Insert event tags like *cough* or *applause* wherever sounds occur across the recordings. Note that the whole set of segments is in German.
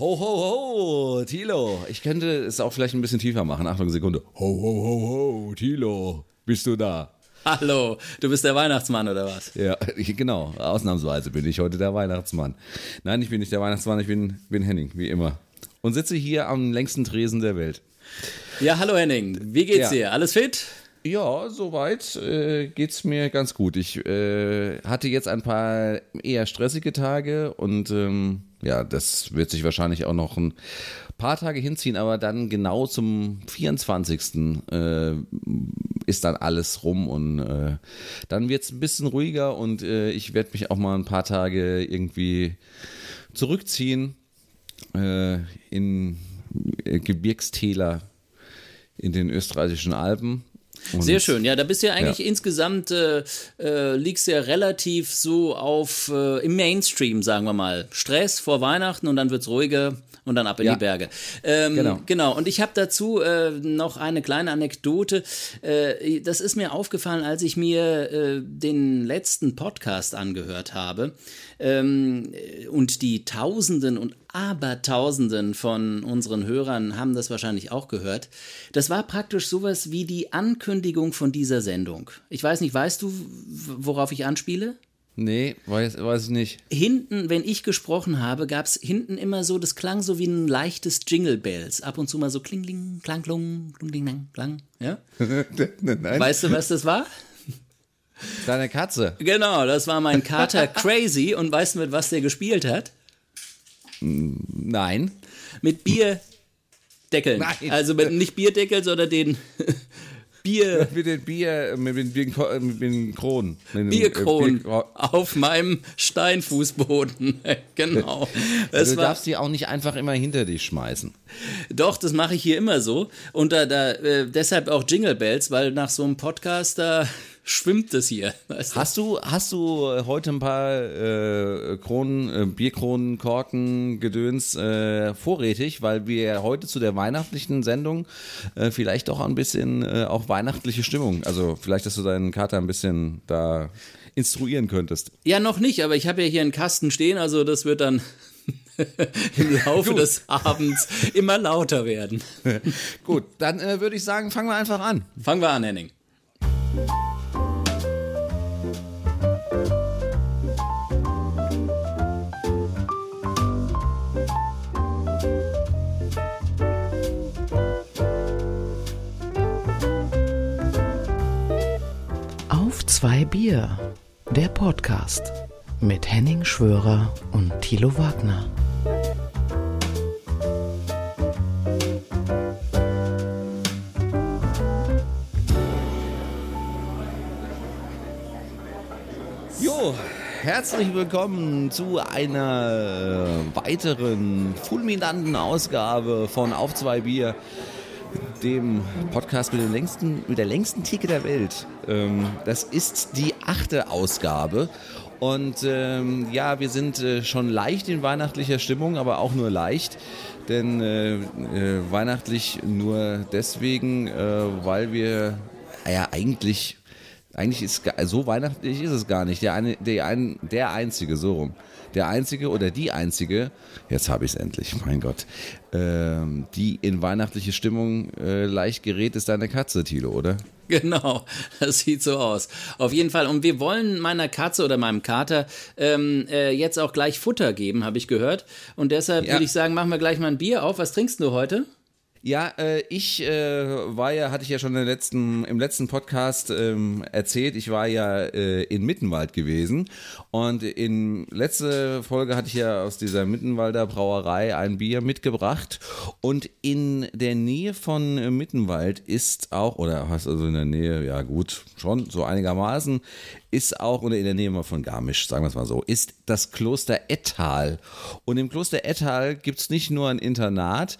Ho, ho, ho, Tilo. Ich könnte es auch vielleicht ein bisschen tiefer machen. Achtung, Sekunde. Ho, ho, ho, ho, Tilo. Bist du da? Hallo, du bist der Weihnachtsmann oder was? Ja, *laughs* genau. Ausnahmsweise bin ich heute der Weihnachtsmann. Nein, ich bin nicht der Weihnachtsmann, ich bin, bin Henning, wie immer. Und sitze hier am längsten Tresen der Welt. Ja, hallo Henning. Wie geht's ja. dir? Alles fit? Ja, soweit äh, geht's mir ganz gut. Ich äh, hatte jetzt ein paar eher stressige Tage und ähm, ja, das wird sich wahrscheinlich auch noch ein paar Tage hinziehen, aber dann genau zum 24. Äh, ist dann alles rum und äh, dann wird's ein bisschen ruhiger und äh, ich werde mich auch mal ein paar Tage irgendwie zurückziehen äh, in äh, Gebirgstäler in den österreichischen Alpen und Sehr schön, ja, da bist du ja eigentlich ja. insgesamt, äh, äh, liegst ja relativ so auf äh, im Mainstream, sagen wir mal. Stress vor Weihnachten und dann wird es ruhiger und dann ab in ja. die Berge. Ähm, genau. genau, und ich habe dazu äh, noch eine kleine Anekdote. Äh, das ist mir aufgefallen, als ich mir äh, den letzten Podcast angehört habe ähm, und die Tausenden und Abertausenden von unseren Hörern haben das wahrscheinlich auch gehört. Das war praktisch sowas wie die Ankündigung von dieser Sendung. Ich weiß nicht, weißt du, worauf ich anspiele? Nee, weiß, weiß ich nicht. Hinten, wenn ich gesprochen habe, gab es hinten immer so, das klang so wie ein leichtes Jingle Bells. Ab und zu mal so klingling, klang, klung, kling, klang, ja? *laughs* Nein. Weißt du, was das war? Deine Katze. Genau, das war mein Kater Crazy. Und weißt du, mit was der gespielt hat? Nein. Mit Bierdeckeln. Nein. Also mit, nicht Bierdeckel, sondern den Bier. *laughs* Mit den Bier, mit den, Bier, mit den Kronen. Mit Bierkronen Bier, auf meinem Steinfußboden. *laughs* genau. Also du darfst die auch nicht einfach immer hinter dich schmeißen. Doch, das mache ich hier immer so. Und da, da äh, deshalb auch Jingle Bells, weil nach so einem Podcast da schwimmt es hier. Weißt du? Hast du hast du heute ein paar äh, Kronen, äh, Bierkronen, Korken, Gedöns äh, vorrätig, weil wir heute zu der weihnachtlichen Sendung äh, vielleicht auch ein bisschen äh, auch weihnachtliche Stimmung, also vielleicht, dass du deinen Kater ein bisschen da instruieren könntest. Ja, noch nicht, aber ich habe ja hier einen Kasten stehen, also das wird dann *laughs* im Laufe *laughs* Gut. des Abends immer lauter werden. *laughs* Gut, dann äh, würde ich sagen, fangen wir einfach an. Fangen wir an, Henning. Zwei Bier, der Podcast mit Henning Schwörer und Thilo Wagner. Jo, herzlich willkommen zu einer weiteren fulminanten Ausgabe von Auf zwei Bier dem Podcast mit, längsten, mit der längsten Theke der Welt. Ähm, das ist die achte Ausgabe. Und ähm, ja, wir sind äh, schon leicht in weihnachtlicher Stimmung, aber auch nur leicht. Denn äh, äh, weihnachtlich nur deswegen, äh, weil wir ja eigentlich, eigentlich ist so weihnachtlich ist es gar nicht. Der, eine, der, ein, der einzige, so rum der einzige oder die einzige, jetzt habe ich es endlich, mein Gott, ähm, die in weihnachtliche Stimmung äh, leicht gerät, ist deine Katze, Tilo, oder? *laughs* Genau, das sieht so aus. Auf jeden Fall. Und wir wollen meiner Katze oder meinem Kater ähm, äh, jetzt auch gleich Futter geben, habe ich gehört. Und deshalb ja. würde ich sagen, machen wir gleich mal ein Bier auf. Was trinkst du heute? Ja, äh, ich äh, war ja, hatte ich ja schon im letzten, im letzten Podcast ähm, erzählt, ich war ja äh, in Mittenwald gewesen. Und in letzte Folge hatte ich ja aus dieser Mittenwalder Brauerei ein Bier mitgebracht. Und in der Nähe von Mittenwald ist auch, oder hast also in der Nähe, ja gut, schon so einigermaßen, ist auch, oder in der Nähe von Garmisch, sagen wir es mal so, ist das Kloster Ettal. Und im Kloster Ettal gibt es nicht nur ein Internat,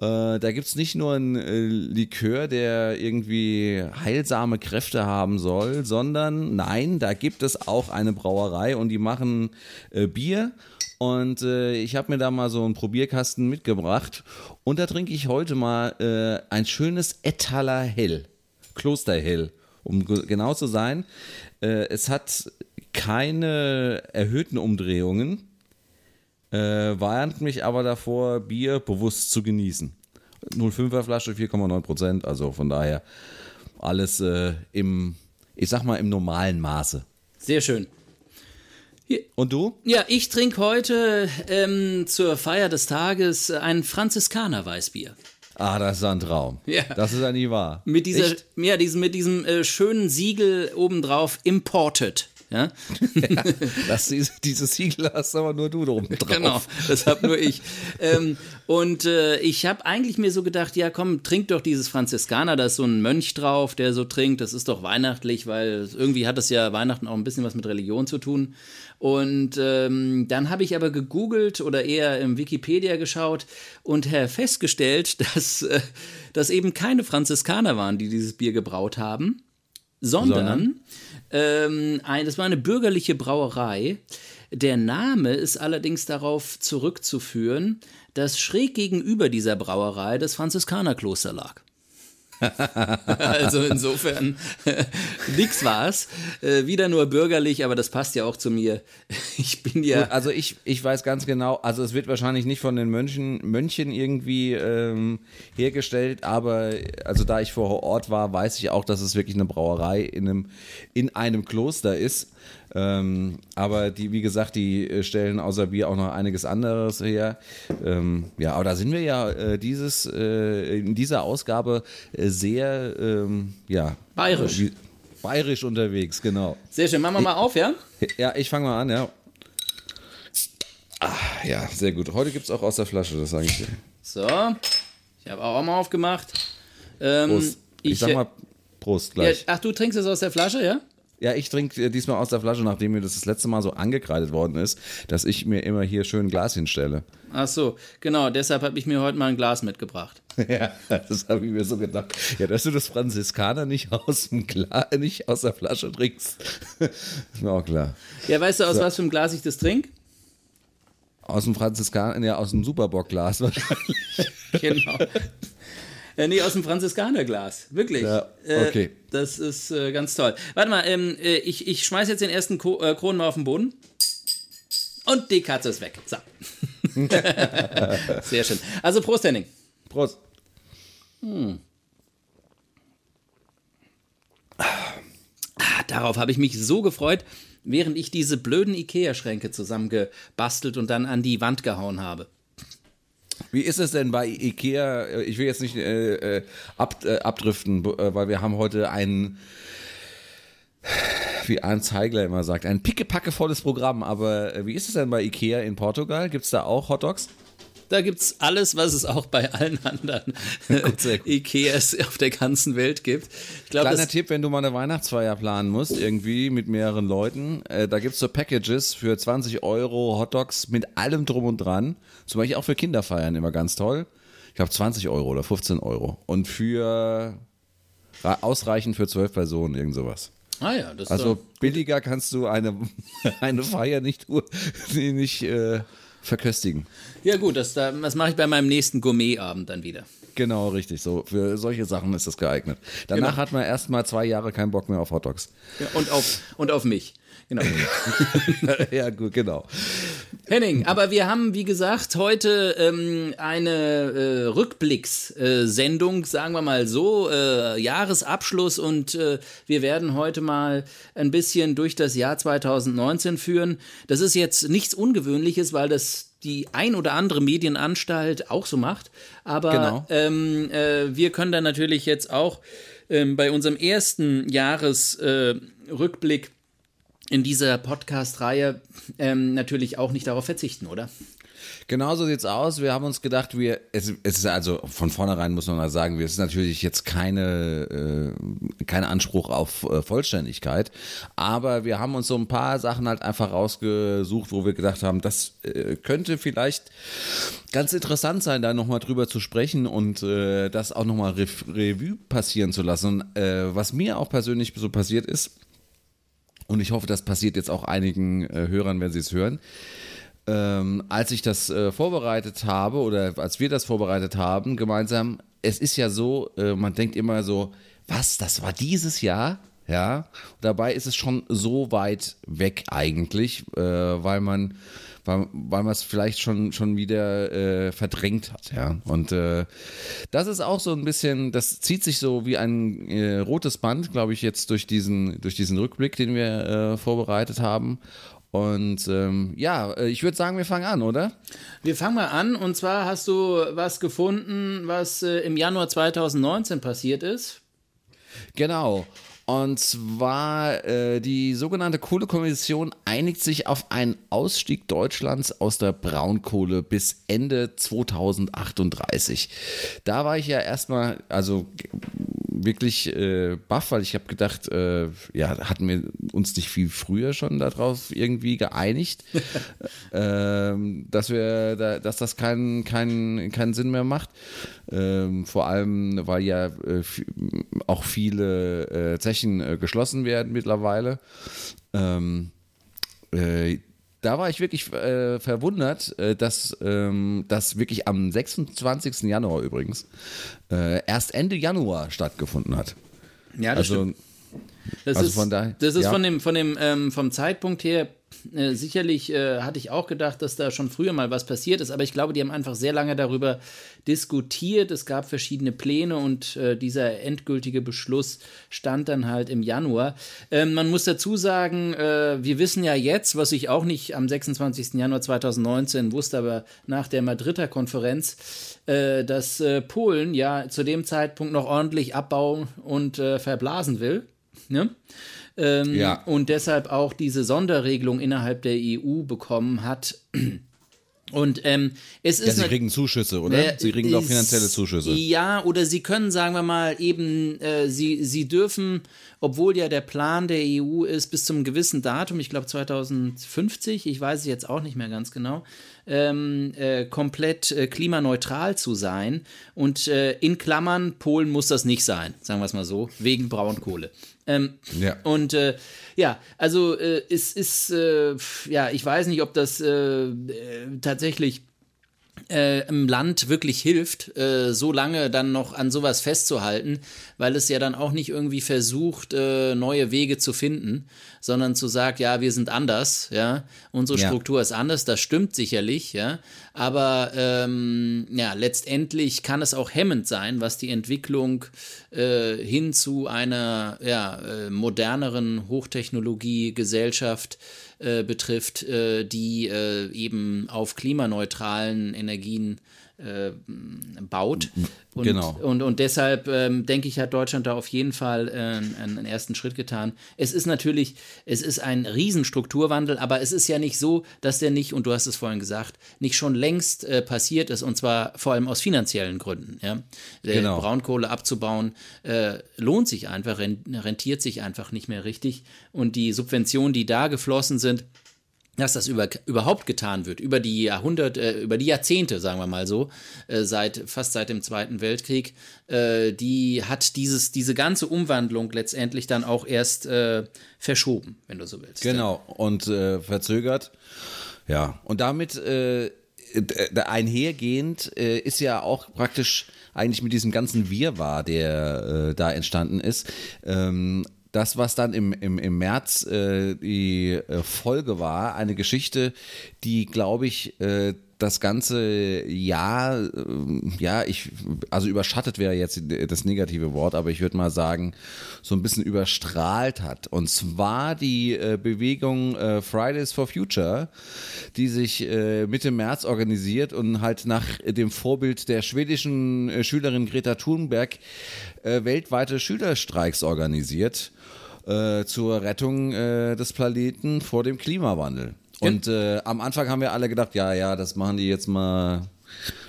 äh, da gibt es nicht nur einen äh, Likör, der irgendwie heilsame Kräfte haben soll, sondern nein, da gibt es auch eine Brauerei und die machen äh, Bier. Und äh, ich habe mir da mal so einen Probierkasten mitgebracht. Und da trinke ich heute mal äh, ein schönes Etaler Hell. Klosterhell, um genau zu sein. Es hat keine erhöhten Umdrehungen äh, warnt mich aber davor, Bier bewusst zu genießen. 0,5er Flasche, 4,9 Prozent, also von daher alles äh, im, ich sag mal, im normalen Maße. Sehr schön. Und du? Ja, ich trinke heute ähm, zur Feier des Tages ein Franziskaner Weißbier. Ah, das ist ein Traum. Ja. Das ist ja nie wahr. Mit dieser, ja, diesem, mit diesem äh, schönen Siegel obendrauf, imported. Ja? ja das, dieses Siegel hast aber nur du oben drauf. Genau, das hab nur ich. ähm, und äh, ich habe eigentlich mir so gedacht, ja komm, trink doch dieses Franziskaner, da ist so ein Mönch drauf, der so trinkt, das ist doch weihnachtlich, weil irgendwie hat das ja Weihnachten auch ein bisschen was mit Religion zu tun. Und ähm, dann habe ich aber gegoogelt oder eher im Wikipedia geschaut und festgestellt, *laughs* dass äh, das eben keine Franziskaner waren, die dieses Bier gebraut haben, sondern, sondern? Ähm, das war eine bürgerliche Brauerei. Der Name ist allerdings darauf zurückzuführen, dass schräg gegenüber dieser Brauerei das Franziskanerkloster lag. *laughs* also insofern *laughs* nix war's. Äh, wieder nur bürgerlich, aber das passt ja auch zu mir. *laughs* Ich bin ja. Gut, also ich, ich weiß ganz genau, also es wird wahrscheinlich nicht von den Mönchen, Mönchen irgendwie ähm, hergestellt, aber also da ich vor Ort war, weiß ich auch, dass es wirklich eine Brauerei in einem, in einem Kloster ist. Ähm, aber die, wie gesagt, die äh, stellen außer Bier auch noch einiges anderes her. Ähm, ja, aber da sind wir ja äh, dieses, äh, in dieser Ausgabe äh, sehr, ähm, ja. Bayerisch. Wie, bayerisch unterwegs, genau. Sehr schön. Machen wir mal auf, ja? Ja, ich fange mal an, ja. Ah, ja, sehr gut. Heute gibt es auch aus der Flasche, das sage ich dir. So, ich habe auch mal aufgemacht. Ähm, Prost. Ich, ich sag mal Prost gleich. Ja, ach, du trinkst es aus der Flasche, ja? Ja, ich trinke äh, diesmal aus der Flasche, nachdem mir das das letzte Mal so angekreidet worden ist, dass ich mir immer hier schön ein Glas hinstelle. Ach so, genau, deshalb habe ich mir heute mal ein Glas mitgebracht. *laughs* ja, das habe ich mir so gedacht. Ja, dass du das Franziskaner nicht *laughs* aus dem Glas, nicht aus der Flasche trinkst, ist mir auch klar. Ja, weißt du, aus so. was für einem Glas ich das trinke? Aus dem Franziskaner, ja, aus dem Superbock-Glas wahrscheinlich. *laughs* genau. Äh, nee, aus dem Franziskanerglas. Wirklich. Ja, okay. Äh, das ist äh, ganz toll. Warte mal, ähm, äh, ich, ich schmeiß jetzt den ersten Ko äh, Kronen mal auf den Boden. Und die Katze ist weg. So. *laughs* Sehr schön. Also Prost, Henning. Prost. Hm. Ah, darauf habe ich mich so gefreut, während ich diese blöden Ikea-Schränke zusammengebastelt und dann an die Wand gehauen habe. Wie ist es denn bei Ikea? Ich will jetzt nicht äh, äh ab, äh, abdriften, äh, weil wir haben heute ein, wie Arndt Zeigler immer sagt, ein pickepackevolles Programm. Aber äh, wie ist es denn bei Ikea in Portugal? Gibt es da auch Hotdogs? Da gibt es alles, was es auch bei allen anderen gut, Ikeas auf der ganzen Welt gibt. Glaub, Kleiner Tipp, wenn du mal eine Weihnachtsfeier planen musst, irgendwie mit mehreren Leuten, äh, da gibt es so Packages für 20 Euro Hotdogs mit allem drum und dran. Zum Beispiel auch für Kinderfeiern immer ganz toll. Ich glaube 20 Euro oder 15 Euro. Und für ausreichend für zwölf Personen, irgend sowas. Ah ja, das Also billiger kannst du eine, *laughs* eine Feier nicht, nicht äh, verköstigen. Ja gut, das, das mache ich bei meinem nächsten Gourmetabend dann wieder. Genau, richtig. So für solche Sachen ist das geeignet. Danach genau. hat man erst mal zwei Jahre keinen Bock mehr auf Hotdogs. Ja, und auf und auf mich. Genau. *laughs* ja, gut, genau. Henning, aber wir haben, wie gesagt, heute ähm, eine äh, Rückblickssendung, sagen wir mal so, äh, Jahresabschluss und äh, wir werden heute mal ein bisschen durch das Jahr 2019 führen. Das ist jetzt nichts Ungewöhnliches, weil das die ein oder andere Medienanstalt auch so macht. Aber genau. ähm, äh, wir können dann natürlich jetzt auch ähm, bei unserem ersten Jahresrückblick äh, in dieser Podcast-Reihe ähm, natürlich auch nicht darauf verzichten, oder? Genauso sieht's aus. Wir haben uns gedacht, wir, es, es ist also von vornherein muss man mal sagen, wir ist natürlich jetzt keine, äh, kein Anspruch auf äh, Vollständigkeit, aber wir haben uns so ein paar Sachen halt einfach rausgesucht, wo wir gedacht haben, das äh, könnte vielleicht ganz interessant sein, da nochmal drüber zu sprechen und äh, das auch nochmal Re Revue passieren zu lassen. Äh, was mir auch persönlich so passiert ist, und ich hoffe, das passiert jetzt auch einigen äh, Hörern, wenn sie es hören. Ähm, als ich das äh, vorbereitet habe oder als wir das vorbereitet haben, gemeinsam, es ist ja so, äh, man denkt immer so, was, das war dieses Jahr? Ja, dabei ist es schon so weit weg eigentlich, äh, weil man weil, weil man es vielleicht schon, schon wieder äh, verdrängt hat, ja. Und äh, das ist auch so ein bisschen, das zieht sich so wie ein äh, rotes Band, glaube ich, jetzt durch diesen, durch diesen Rückblick, den wir äh, vorbereitet haben. Und ähm, ja, äh, ich würde sagen, wir fangen an, oder? Wir fangen mal an. Und zwar hast du was gefunden, was äh, im Januar 2019 passiert ist. Genau. Und zwar äh, die sogenannte Kohlekommission einigt sich auf einen Ausstieg Deutschlands aus der Braunkohle bis Ende 2038. Da war ich ja erstmal, also wirklich äh, baff, weil ich habe gedacht, äh, ja, hatten wir uns nicht viel früher schon darauf irgendwie geeinigt, *laughs* ähm, dass wir, da, dass das keinen keinen keinen Sinn mehr macht. Ähm, vor allem, weil ja äh, auch viele äh, Zechen äh, geschlossen werden mittlerweile. Ähm, äh, da war ich wirklich äh, verwundert, äh, dass ähm, das wirklich am 26. Januar übrigens äh, erst Ende Januar stattgefunden hat. Ja, das also, stimmt. Das also ist, von daher, das ist ja. von dem, von dem, ähm, vom Zeitpunkt her äh, sicherlich äh, hatte ich auch gedacht, dass da schon früher mal was passiert ist, aber ich glaube, die haben einfach sehr lange darüber diskutiert. Es gab verschiedene Pläne und äh, dieser endgültige Beschluss stand dann halt im Januar. Ähm, man muss dazu sagen, äh, wir wissen ja jetzt, was ich auch nicht am 26. Januar 2019 wusste, aber nach der Madrider Konferenz, äh, dass Polen ja zu dem Zeitpunkt noch ordentlich abbauen und verblasen will. Ne? Ähm, ja. und deshalb auch diese Sonderregelung innerhalb der EU bekommen hat. Und ähm, es ist. Ja, sie kriegen Zuschüsse, oder? Äh, sie kriegen doch finanzielle Zuschüsse. Ja, oder sie können, sagen wir mal, eben, äh, sie, sie dürfen, obwohl ja der Plan der EU ist, bis zum gewissen Datum, ich glaube 2050, ich weiß es jetzt auch nicht mehr ganz genau, ähm, äh, komplett äh, klimaneutral zu sein. Und äh, in Klammern, Polen muss das nicht sein, sagen wir es mal so, wegen Braunkohle. Ähm, ja. Und äh, ja, also äh, es ist, äh, ja, ich weiß nicht, ob das äh, tatsächlich äh, im Land wirklich hilft, äh, so lange dann noch an sowas festzuhalten, weil es ja dann auch nicht irgendwie versucht, äh, neue Wege zu finden, sondern zu sagen, ja, wir sind anders, ja, unsere ja. Struktur ist anders, das stimmt sicherlich, ja, aber ähm, ja, letztendlich kann es auch hemmend sein, was die Entwicklung äh, hin zu einer ja, äh, moderneren Hochtechnologie-Gesellschaft äh, betrifft, äh, die äh, eben auf klimaneutralen Energien äh, baut. Und, genau. Und, und deshalb ähm, denke ich, hat Deutschland da auf jeden Fall äh, einen, ersten Schritt getan. Es ist natürlich, es ist ein Riesenstrukturwandel, aber es ist ja nicht so, dass der nicht, und du hast es vorhin gesagt, nicht schon längst äh, passiert ist und zwar vor allem aus finanziellen Gründen. Ja? Genau. Braunkohle abzubauen äh, lohnt sich einfach, rentiert sich einfach nicht mehr richtig und die Subventionen, die da geflossen sind, dass das über, überhaupt getan wird, über die Jahrhunderte, äh, über die Jahrzehnte, sagen wir mal so, äh, seit, fast seit dem Zweiten Weltkrieg, äh, die hat dieses, diese ganze Umwandlung letztendlich dann auch erst äh, verschoben, wenn du so willst. Genau, und äh, verzögert. Ja, und damit äh, einhergehend ist ja auch praktisch eigentlich mit diesem ganzen Wirrwarr, der da entstanden ist, ähm, das, was dann im, im, im März äh, die äh, Folge war, eine Geschichte, die, glaube ich, äh, das ganze Jahr, äh, ja, ich, also überschattet wäre jetzt das negative Wort, aber ich würde mal sagen, so ein bisschen überstrahlt hat. Und zwar die äh, Bewegung äh, Fridays for Future, die sich äh, Mitte März organisiert und halt nach dem Vorbild der schwedischen äh, Schülerin Greta Thunberg äh, weltweite Schülerstreiks organisiert zur Rettung des Planeten vor dem Klimawandel. Und äh, am Anfang haben wir alle gedacht, ja, ja, das machen die jetzt mal,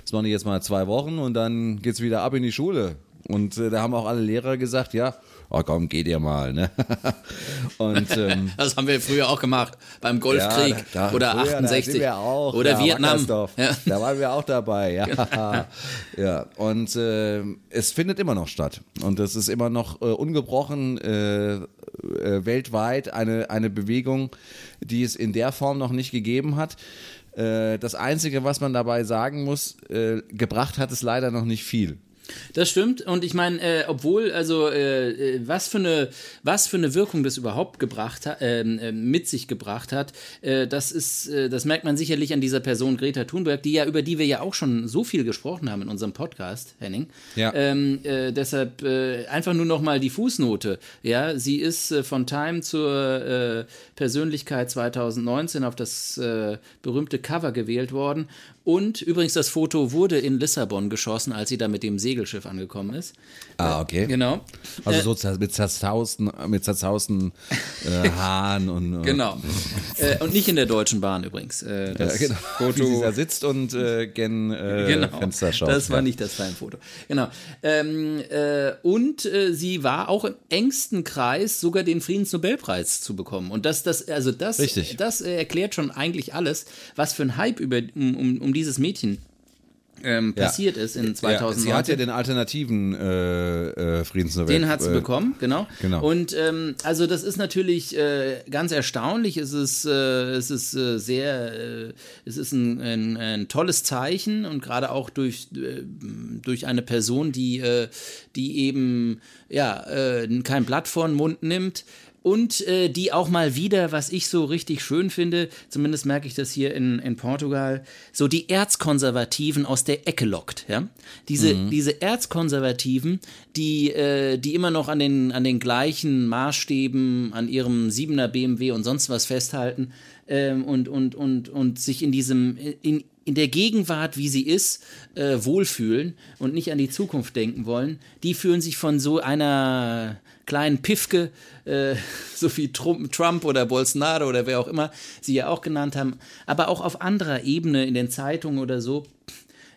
das machen die jetzt mal zwei Wochen und dann geht's wieder ab in die Schule. Und äh, da haben auch alle Lehrer gesagt, ja, oh komm, geht ihr mal. Ne? *laughs* Und, ähm, *laughs* das haben wir früher auch gemacht, beim Golfkrieg ja, da, oder früher, 68 auch, oder ja, Vietnam. Ja. Da waren wir auch dabei, ja. Genau. *laughs* ja. Und äh, es findet immer noch statt. Und es ist immer noch äh, ungebrochen äh, äh, weltweit eine, eine Bewegung, die es in der Form noch nicht gegeben hat. Äh, das Einzige, was man dabei sagen muss, äh, gebracht hat es leider noch nicht viel. Das stimmt. Und ich meine, äh, obwohl, also äh, äh, was für eine, was für eine Wirkung das überhaupt gebracht hat, ähm, äh, mit sich gebracht hat, äh, das ist, äh, das merkt man sicherlich an dieser Person Greta Thunberg, die ja über die wir ja auch schon so viel gesprochen haben in unserem Podcast, Henning. Ja. Ähm, deshalb einfach nur noch mal die Fußnote. Ja, sie ist von Time zur Persönlichkeit 2019 auf das berühmte Cover gewählt worden und übrigens, das Foto wurde in Lissabon geschossen, als sie da mit dem Segelschiff angekommen ist. Ah, okay. Genau. Also so mit zerzausten, mit zerzausten äh, *laughs* Haaren und. Genau. *laughs* äh, und nicht in der Deutschen Bahn übrigens. Äh, das ja, genau. Foto. Wie sie da sitzt und äh, gen äh, genau. Fenster schaut. Das war ja. nicht das Time-Foto. Genau. Ähm, äh, und äh, sie war auch im engsten Kreis sogar den Friedensnobelpreis zu bekommen. Und das, das, also das, Richtig. das erklärt schon eigentlich alles, was für ein Hype über, um, um, um dieses Mädchen ähm, passiert ja. ist in 2009. Ja, sie hat ja den alternativen äh, äh, Friedensnobel. Den hat sie äh, bekommen, genau. genau. Und ähm, also das ist natürlich äh, ganz erstaunlich. Es ist, äh, es ist äh, sehr, äh, es ist ein, ein, ein, tolles Zeichen und gerade auch durch, äh, durch eine Person, die, äh, die eben ja äh, kein Blatt vor den Mund nimmt und äh, die auch mal wieder, was ich so richtig schön finde, zumindest merke ich das hier in, in Portugal, so die Erzkonservativen aus der Ecke lockt. Ja? Diese, mhm. diese Erzkonservativen, die, äh, die immer noch an den, an den gleichen Maßstäben, an ihrem 7er BMW und sonst was festhalten ähm, und, und, und, und sich in diesem, in, in der Gegenwart, wie sie ist, äh, wohlfühlen und nicht an die Zukunft denken wollen, die fühlen sich von so einer kleinen Pifke, äh, *laughs* so wie Trump oder Bolsonaro oder wer auch immer sie ja auch genannt haben, aber auch auf anderer Ebene in den Zeitungen oder so.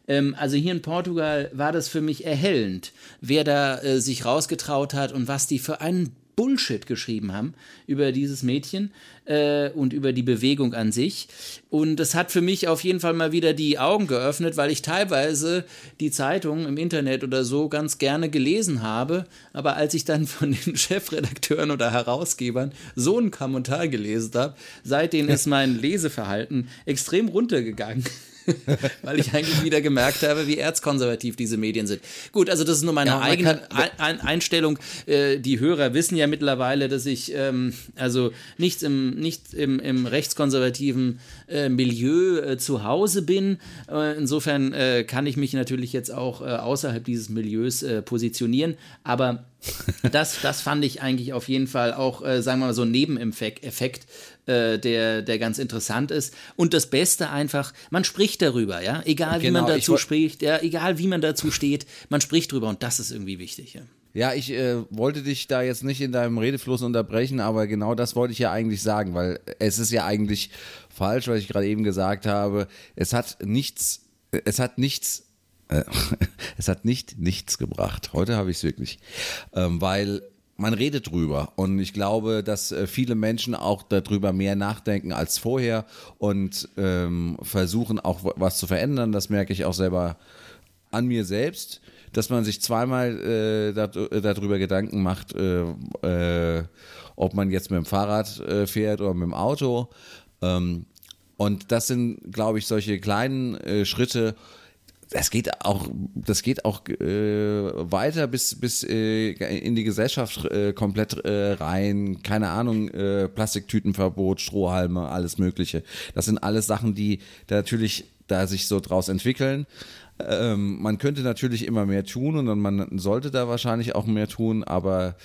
Ähm, also hier in Portugal war das für mich erhellend, wer da äh, sich rausgetraut hat und was die für einen Bullshit geschrieben haben über dieses Mädchen äh, und über die Bewegung an sich. Und das hat für mich auf jeden Fall mal wieder die Augen geöffnet, weil ich teilweise die Zeitung im Internet oder so ganz gerne gelesen habe. Aber als ich dann von den *laughs* Chefredakteuren oder Herausgebern so einen Kommentar gelesen habe, seitdem ist mein Leseverhalten extrem runtergegangen. *laughs* weil ich eigentlich wieder gemerkt habe, wie erzkonservativ diese Medien sind. Gut, also das ist nur meine ja, eigene kann, Einstellung. Äh, die Hörer wissen ja mittlerweile, dass ich ähm, also nichts im, nicht im, im rechtskonservativen äh, Milieu äh, zu Hause bin. Äh, insofern äh, kann ich mich natürlich jetzt auch äh, außerhalb dieses Milieus positionieren. Aber *laughs* das, das fand ich eigentlich auf jeden Fall auch, sagen wir mal, so ein Nebeneffekt, äh, der, der ganz interessant ist. Und das Beste einfach, man spricht darüber, ja. Egal wie genau, man dazu spricht, ja, egal wie man dazu steht, man spricht drüber und das ist irgendwie wichtig, ja. Ja, ich äh, wollte dich da jetzt nicht in deinem Redefluss unterbrechen, aber genau das wollte ich ja eigentlich sagen, weil es ist ja eigentlich falsch, was ich gerade eben gesagt habe. Es hat nichts, es hat nichts, äh, *laughs* es hat nicht nichts gebracht. Heute habe ich es wirklich, ähm, weil man redet drüber und ich glaube, dass äh, viele Menschen auch darüber mehr nachdenken als vorher und ähm, versuchen auch was zu verändern. Das merke ich auch selber an mir selbst, dass man sich zweimal äh, darüber Gedanken macht, äh, äh, ob man jetzt mit dem Fahrrad äh, fährt oder mit dem Auto. Ähm, und das sind, glaube ich, solche kleinen äh, Schritte, das geht auch, das geht auch äh, weiter bis bis äh, in die Gesellschaft äh, komplett äh, rein. Keine Ahnung, äh, Plastiktütenverbot, Strohhalme, alles Mögliche. Das sind alles Sachen, die da natürlich da sich so draus entwickeln. Ähm, man könnte natürlich immer mehr tun und man sollte da wahrscheinlich auch mehr tun, aber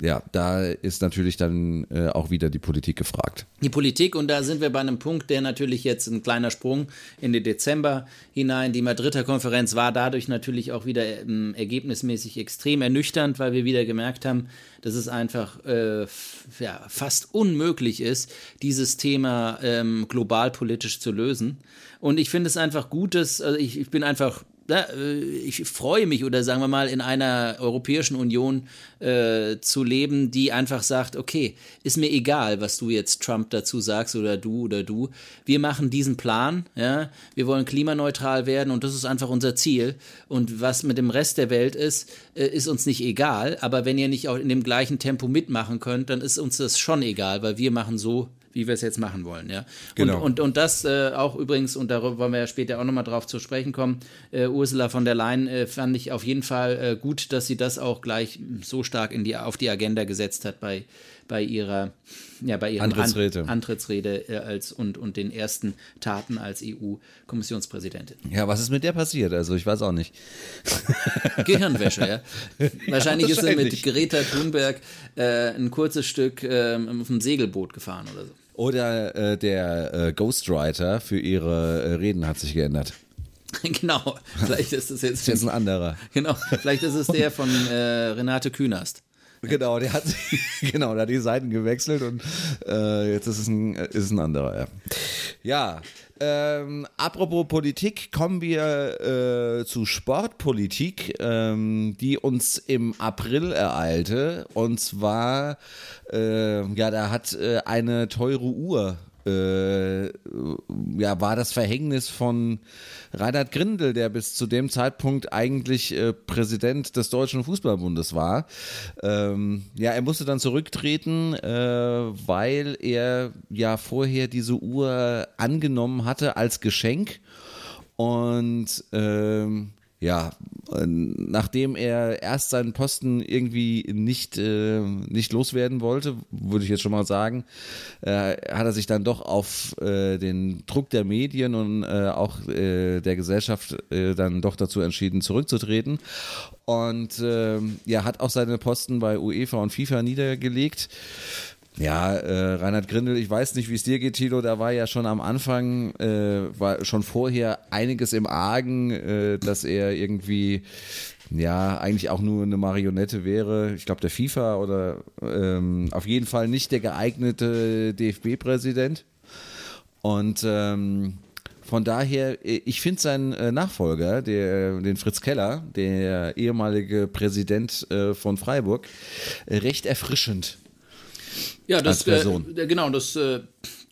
ja, da ist natürlich dann äh, auch wieder die Politik gefragt. Die Politik, und da sind wir bei einem Punkt, der natürlich jetzt ein kleiner Sprung in den Dezember hinein. Die Madrider Konferenz war dadurch natürlich auch wieder ähm, ergebnismäßig extrem ernüchternd, weil wir wieder gemerkt haben, dass es einfach äh, ja, fast unmöglich ist, dieses Thema ähm, global politisch zu lösen. Und ich finde es einfach gut, dass also ich, ich bin einfach äh, ich freue mich oder sagen wir mal in einer Europäischen Union äh, zu leben, die einfach sagt, okay, ist mir egal, was du jetzt Trump dazu sagst oder du oder du. Wir machen diesen Plan, ja, wir wollen klimaneutral werden und das ist einfach unser Ziel. Und was mit dem Rest der Welt ist, äh, ist uns nicht egal. Aber wenn ihr nicht auch in dem gleichen Tempo mitmachen könnt, dann ist uns das schon egal, weil wir machen so, wie wir es jetzt machen wollen. Ja? Genau. Und, und, und das äh, auch übrigens, und darüber wollen wir ja später auch nochmal drauf zu sprechen kommen, äh, Ursula von der Leyen äh, fand ich auf jeden Fall äh, gut, dass sie das auch gleich so stark in die, auf die Agenda gesetzt hat bei, bei ihrer ja, bei ihrem Antrittsrede, An Antrittsrede äh, als, und, und den ersten Taten als EU-Kommissionspräsidentin. Ja, was ist mit der passiert? Also ich weiß auch nicht. *laughs* *laughs* Gehirnwäsche, ja. Wahrscheinlich ist sie mit Greta Thunberg äh, ein kurzes Stück äh, auf dem Segelboot gefahren oder so. Oder äh, der äh, Ghostwriter für ihre äh, Reden hat sich geändert. *laughs* genau, vielleicht ist es jetzt, jetzt ein anderer. Genau, vielleicht ist es der von Renate Künast. Genau, der hat *laughs* genau, der hat die Seiten gewechselt und äh, jetzt ist es ein, ist ein anderer. Ja, ja ähm, apropos Politik, kommen wir äh, zu Sportpolitik, ähm, die uns im April ereilte. Und zwar, äh, ja, da hat äh, eine teure Uhr äh, ja, war das Verhängnis von Reinhard Grindel, der bis zu dem Zeitpunkt eigentlich äh, Präsident des Deutschen Fußballbundes war. Ähm, ja, er musste dann zurücktreten, äh, weil er ja vorher diese Uhr angenommen hatte als Geschenk. Und ähm, ja, nachdem er erst seinen Posten irgendwie nicht, äh, nicht loswerden wollte, würde ich jetzt schon mal sagen, äh, hat er sich dann doch auf äh, den Druck der Medien und äh, auch äh, der Gesellschaft äh, dann doch dazu entschieden, zurückzutreten. Und ja, hat auch seine Posten bei UEFA und FIFA niedergelegt. Ja, äh, Reinhard Grindel, ich weiß nicht, wie es dir geht, Tilo, da war ja schon am Anfang, äh, war schon vorher einiges im Argen, äh, dass er irgendwie, ja, eigentlich auch nur eine Marionette wäre. Ich glaube, der FIFA oder ähm, auf jeden Fall nicht der geeignete DFB-Präsident. Und ähm, von daher, ich finde seinen äh, Nachfolger, der, den Fritz Keller, der ehemalige Präsident äh, von Freiburg, äh, recht erfrischend. Ja, das, äh, genau, das äh,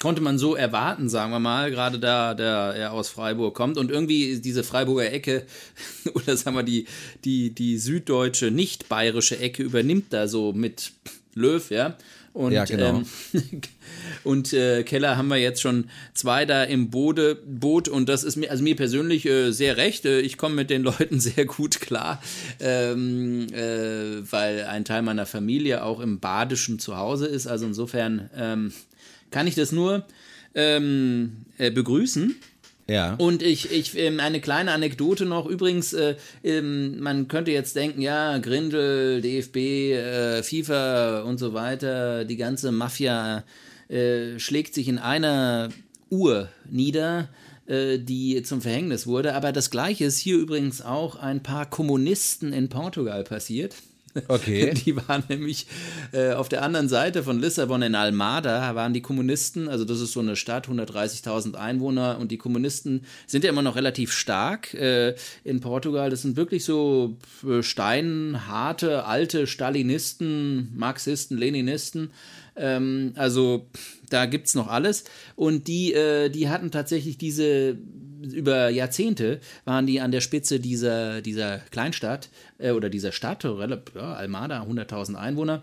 konnte man so erwarten, sagen wir mal, gerade da der er aus Freiburg kommt und irgendwie diese Freiburger Ecke *laughs* oder sagen wir die die die süddeutsche nicht bayerische Ecke übernimmt da so mit Löw, ja. Und, ja, genau. Ähm, *laughs* und äh, Keller haben wir jetzt schon zwei da im Bode, Boot und das ist mir, also mir persönlich äh, sehr recht. Äh, ich komme mit den *laughs* Leuten sehr gut klar, ähm, äh, weil ein Teil meiner Familie auch im Badischen zu Hause ist. Also insofern ähm, kann ich das nur ähm, äh, begrüßen. Ja. Und ich, ich ähm, eine kleine Anekdote noch. Übrigens, äh, ähm, man könnte jetzt denken, ja, Grindel, DFB, äh, FIFA und so weiter, die ganze Mafia äh, schlägt sich in einer Uhr nieder äh, die zum Verhängnis wurde. Aber das Gleiche ist hier übrigens auch ein paar Kommunisten in Portugal passiert. Okay. *laughs* Die waren nämlich äh, auf der anderen Seite von Lissabon in Almada, waren die Kommunisten, also das ist so eine Stadt, 130.000 Einwohner und die Kommunisten sind ja immer noch relativ stark äh, in Portugal. Das sind wirklich so äh, steinharte, alte Stalinisten, Marxisten, Leninisten. Ähm, also da gibt es noch alles. Und die, äh, die hatten tatsächlich diese über Jahrzehnte waren die an der Spitze dieser, dieser Kleinstadt äh, oder dieser Stadt, ja, Almada, 100.000 Einwohner.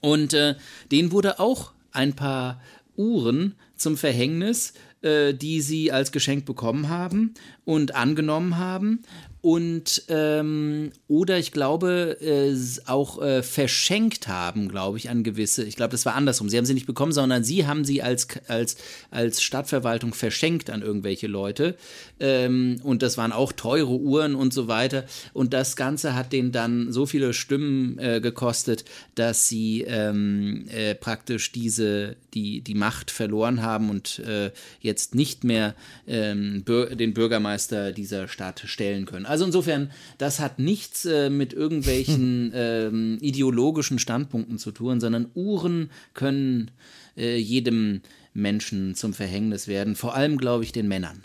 Und äh, denen wurde auch ein paar Uhren zum Verhängnis, äh, die sie als Geschenk bekommen haben und angenommen haben und ähm, oder ich glaube äh, auch äh, verschenkt haben, glaube ich, an gewisse. Ich glaube, das war andersrum. Sie haben sie nicht bekommen, sondern sie haben sie als als als Stadtverwaltung verschenkt an irgendwelche Leute. Ähm, und das waren auch teure Uhren und so weiter. Und das Ganze hat denen dann so viele Stimmen äh, gekostet, dass sie ähm, äh, praktisch diese die die Macht verloren haben und äh, jetzt nicht mehr ähm, den Bürgermeister dieser Stadt stellen können. Also insofern, das hat nichts äh, mit irgendwelchen *laughs* ähm, ideologischen Standpunkten zu tun, sondern Uhren können äh, jedem Menschen zum Verhängnis werden, vor allem, glaube ich, den Männern.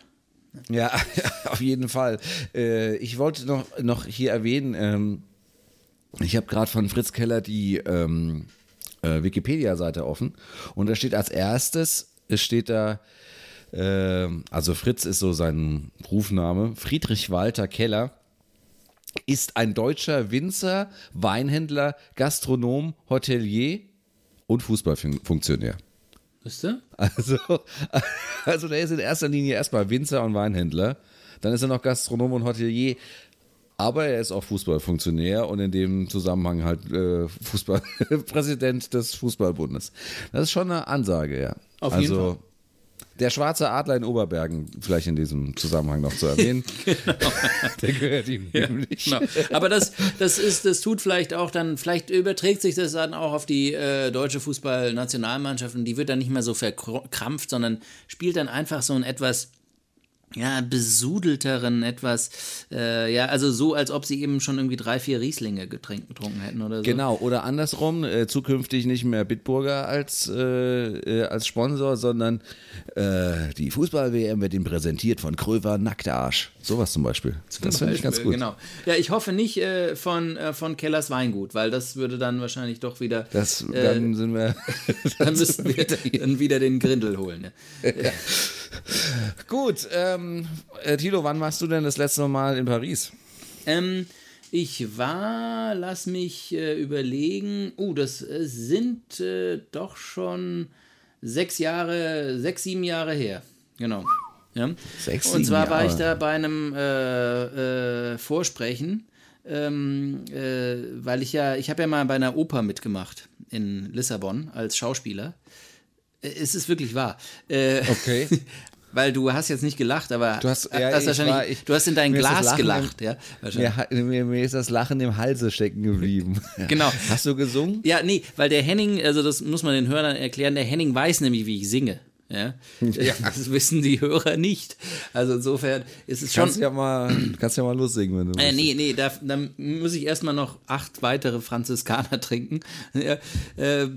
*laughs* Ja, auf jeden Fall. Äh, ich wollte noch, noch hier erwähnen, ähm, ich habe gerade von Fritz Keller die ähm, äh, Wikipedia-Seite offen und da steht als erstes, es steht da, ähm, also Fritz ist so sein Rufname, Friedrich Walter Keller ist ein deutscher Winzer, Weinhändler, Gastronom, Hotelier und Fußballfunktionär. Wisst ihr? Also, also der ist in erster Linie erstmal Winzer und Weinhändler. Dann ist er noch Gastronom und Hotelier. Aber er ist auch Fußballfunktionär und in dem Zusammenhang halt äh, Fußballpräsident *laughs* des Fußballbundes. Das ist schon eine Ansage, ja. Auf also, jeden Fall. Der schwarze Adler in Oberbergen, vielleicht in diesem Zusammenhang noch zu erwähnen. *laughs* genau. Der gehört ihm nämlich. Genau. Aber das, das ist, das tut vielleicht auch dann, vielleicht überträgt sich das dann auch auf die äh, deutsche Fußballnationalmannschaft und die wird dann nicht mehr so verkrampft, sondern spielt dann einfach so ein etwas ja, besudelteren, etwas, äh, ja, also so, als ob sie eben schon irgendwie drei, vier Rieslinge getrunken hätten oder so. Genau, oder andersrum, äh, zukünftig nicht mehr Bitburger als, äh, äh als Sponsor, sondern äh, die Fußball-WM wird ihm präsentiert von Kröver Nacktarsch. Sowas zum Beispiel. Das finde ich ganz gut. Genau. Ja, ich hoffe nicht äh, von, von Kellers Weingut, weil das würde dann wahrscheinlich doch wieder. Das, dann sind wir. *laughs* dann müssten *laughs* wir dann wieder den Grindel holen. Ja. ja. Gut, ähm, äh, Tilo, wann warst du denn das letzte Mal in Paris? Ähm, ich war, lass mich äh, überlegen, oh, das äh, sind äh, doch schon sechs Jahre, sechs, sieben Jahre her. Genau. Ja. Sechs, Und zwar war ich da bei einem äh, äh, Vorsprechen, ähm, weil ich ja, ich habe ja mal bei einer Oper mitgemacht in Lissabon als Schauspieler. Es ist wirklich wahr. Äh, okay. *laughs* Weil du hast jetzt nicht gelacht, aber du hast, ja, hast wahrscheinlich, war, ich, du hast in dein Glas gelacht, im, ja. Mir, mir, ist das Lachen im Halse stecken geblieben. *laughs* genau. Hast du gesungen? Ja, nee, weil der Henning, also das muss man den Hörern erklären, der Henning weiß nämlich, wie ich singe. Ja? *laughs* ja. Das wissen die Hörer nicht. Also insofern ist es kannst schon. Ja mal, kannst ja mal lossingen, wenn du äh, Nee, nee, da, da muss ich erstmal noch acht weitere Franziskaner trinken. *laughs* Ja, äh,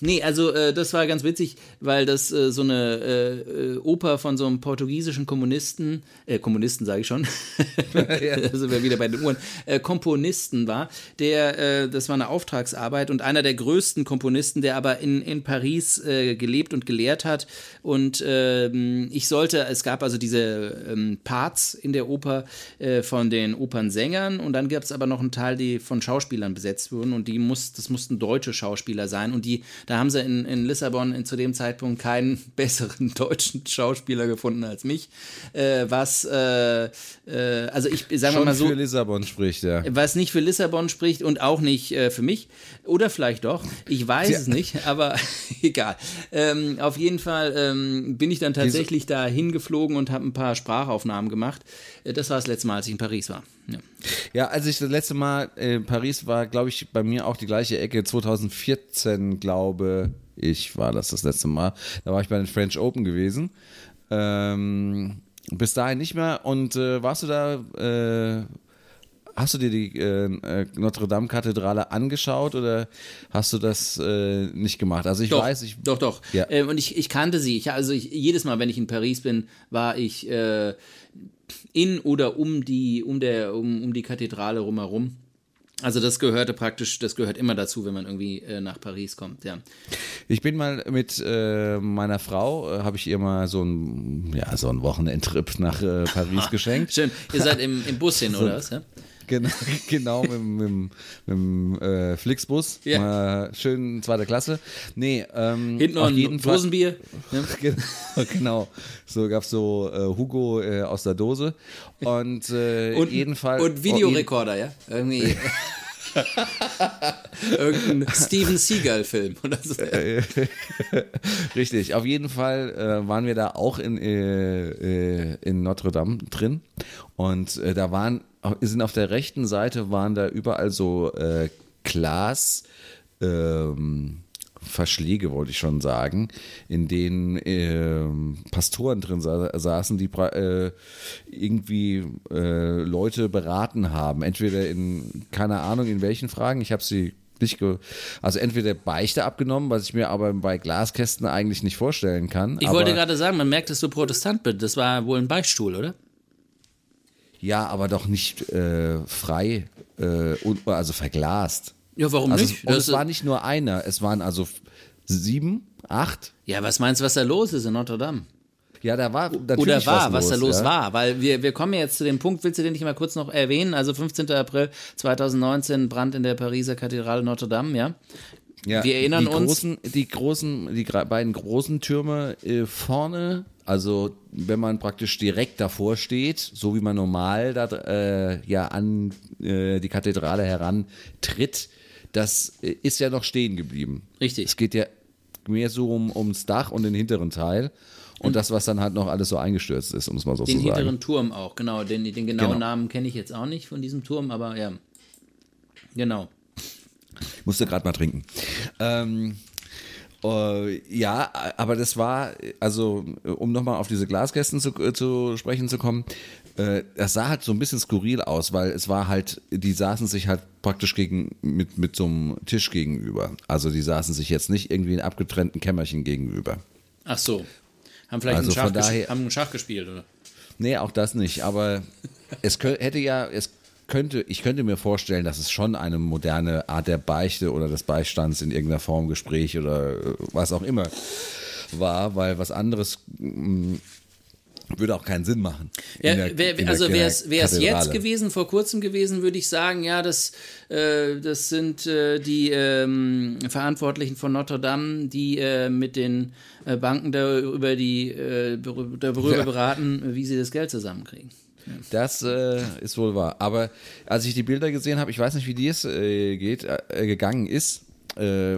Nee, also äh, das war ganz witzig, weil das äh, so eine äh, äh Oper von so einem portugiesischen Kommunisten, äh, Kommunisten sage ich schon, *laughs* also *laughs* wir wieder bei den Uhren, äh, Komponisten war, der, äh, das war eine Auftragsarbeit und einer der größten Komponisten, der aber in, in Paris äh, gelebt und gelehrt hat und äh, ich sollte, es gab also diese ähm, Parts in der Oper äh, von den Opernsängern und dann gab es aber noch einen Teil, die von Schauspielern besetzt wurden und die muss, das mussten deutsche Schauspieler sein und die da haben sie in, in Lissabon in, zu dem Zeitpunkt keinen *laughs* besseren deutschen Schauspieler gefunden als mich. Äh, was, äh, äh, also ich sage mal so. für Lissabon spricht, ja. Was nicht für Lissabon spricht und auch nicht äh, für mich. Oder vielleicht doch. Ich weiß ja. es nicht, *laughs* aber *laughs* egal. Ähm, auf jeden Fall ähm, bin ich dann tatsächlich Diese da hingeflogen und habe ein paar Sprachaufnahmen gemacht. Äh, das war das letzte Mal, als ich in Paris war. Ja, ja als ich das letzte Mal in Paris war, glaube ich, bei mir auch die gleiche Ecke. 2014, glaube ich, war das das letzte Mal. Da war ich bei den French Open gewesen. Ähm, bis dahin nicht mehr. Und äh, warst du da äh, Hast du dir die äh, äh, Notre Dame Kathedrale angeschaut oder hast du das äh, nicht gemacht? Also ich doch, weiß, ich doch doch. Ja. Äh, und ich, ich kannte sie. Ich, also ich, jedes Mal, wenn ich in Paris bin, war ich äh, in oder um die um der um, um die Kathedrale rumherum. Also das gehörte praktisch, das gehört immer dazu, wenn man irgendwie äh, nach Paris kommt, ja. Ich bin mal mit äh, meiner Frau, äh, habe ich ihr mal so ein, ja, so ein Wochenendtrip nach äh, Paris *laughs* geschenkt. Schön. Ihr seid im, im Bus hin, oder was? Ja? Genau, *laughs* genau mit, mit, mit, dem äh, Flixbus. Ja. schön zweite Klasse. Nee, ähm, Hinten noch ein Dosenbier. *laughs* Ja. genau. So gab es so äh, Hugo äh, aus der Dose. Und, äh, *laughs* und jedenfalls. Und Videorekorder, oh, ja? Irgendwie. Irgendein Steven Seagal-Film oder so. Richtig, auf jeden Fall äh, waren wir da auch in, äh, äh in Notre Dame drin und äh, da waren sind auf der rechten Seite waren da überall so äh, Glas ähm, Verschläge, wollte ich schon sagen, in denen äh, Pastoren drin sa saßen, die äh, irgendwie äh, Leute beraten haben. Entweder in, keine Ahnung, in welchen Fragen, ich habe sie nicht, also entweder Beichte abgenommen, was ich mir aber bei Glaskästen eigentlich nicht vorstellen kann. Ich wollte gerade sagen, man merkt, dass du Protestant bist. Das war wohl ein Beichtstuhl, oder? Ja, aber doch nicht äh, frei, äh, also verglast. Ja, warum also, nicht? Und das es war nicht nur einer, es waren also sieben, acht. Ja, was meinst du, was da los ist in Notre Dame? Ja, da war natürlich Oder war, was, was da los ja? war. Weil wir, wir kommen jetzt zu dem Punkt, willst du den nicht mal kurz noch erwähnen? Also 15. April 2019, Brand in der Pariser Kathedrale Notre Dame, ja? Ja, wir erinnern die uns. Großen, die großen, die beiden großen Türme äh, vorne, also wenn man praktisch direkt davor steht, so wie man normal da, äh, ja an äh, die Kathedrale herantritt, das äh, ist ja noch stehen geblieben. Richtig. Es geht ja mehr so um, ums Dach und den hinteren Teil. Und das, was dann halt noch alles so eingestürzt ist, um es mal so zu sagen. Den hinteren Turm auch, genau. Den, den genauen genau. Namen kenne ich jetzt auch nicht von diesem Turm, aber ja. Genau. Ich musste gerade mal trinken. Ähm, äh, ja, aber das war, also um nochmal auf diese Glaskästen zu, äh, zu sprechen zu kommen, äh, das sah halt so ein bisschen skurril aus, weil es war halt, die saßen sich halt praktisch gegen, mit, mit so einem Tisch gegenüber. Also die saßen sich jetzt nicht irgendwie in abgetrennten Kämmerchen gegenüber. Ach so. Haben vielleicht also einen, Schach daher, haben einen Schach gespielt, oder? Nee, auch das nicht. Aber *laughs* es hätte ja, es könnte, ich könnte mir vorstellen, dass es schon eine moderne Art der Beichte oder des Beistands in irgendeiner Form Gespräch oder äh, was auch immer war, weil was anderes mm, würde auch keinen Sinn machen. Ja, wär, also wäre es jetzt gewesen, vor kurzem gewesen, würde ich sagen, ja, das, äh, das sind äh, die ähm, Verantwortlichen von Notre Dame, die äh, mit den äh, Banken darüber, die, äh, darüber ja. beraten, wie sie das Geld zusammenkriegen. Das äh, ist wohl wahr. Aber als ich die Bilder gesehen habe, ich weiß nicht, wie dir es äh, geht, äh, gegangen ist, äh,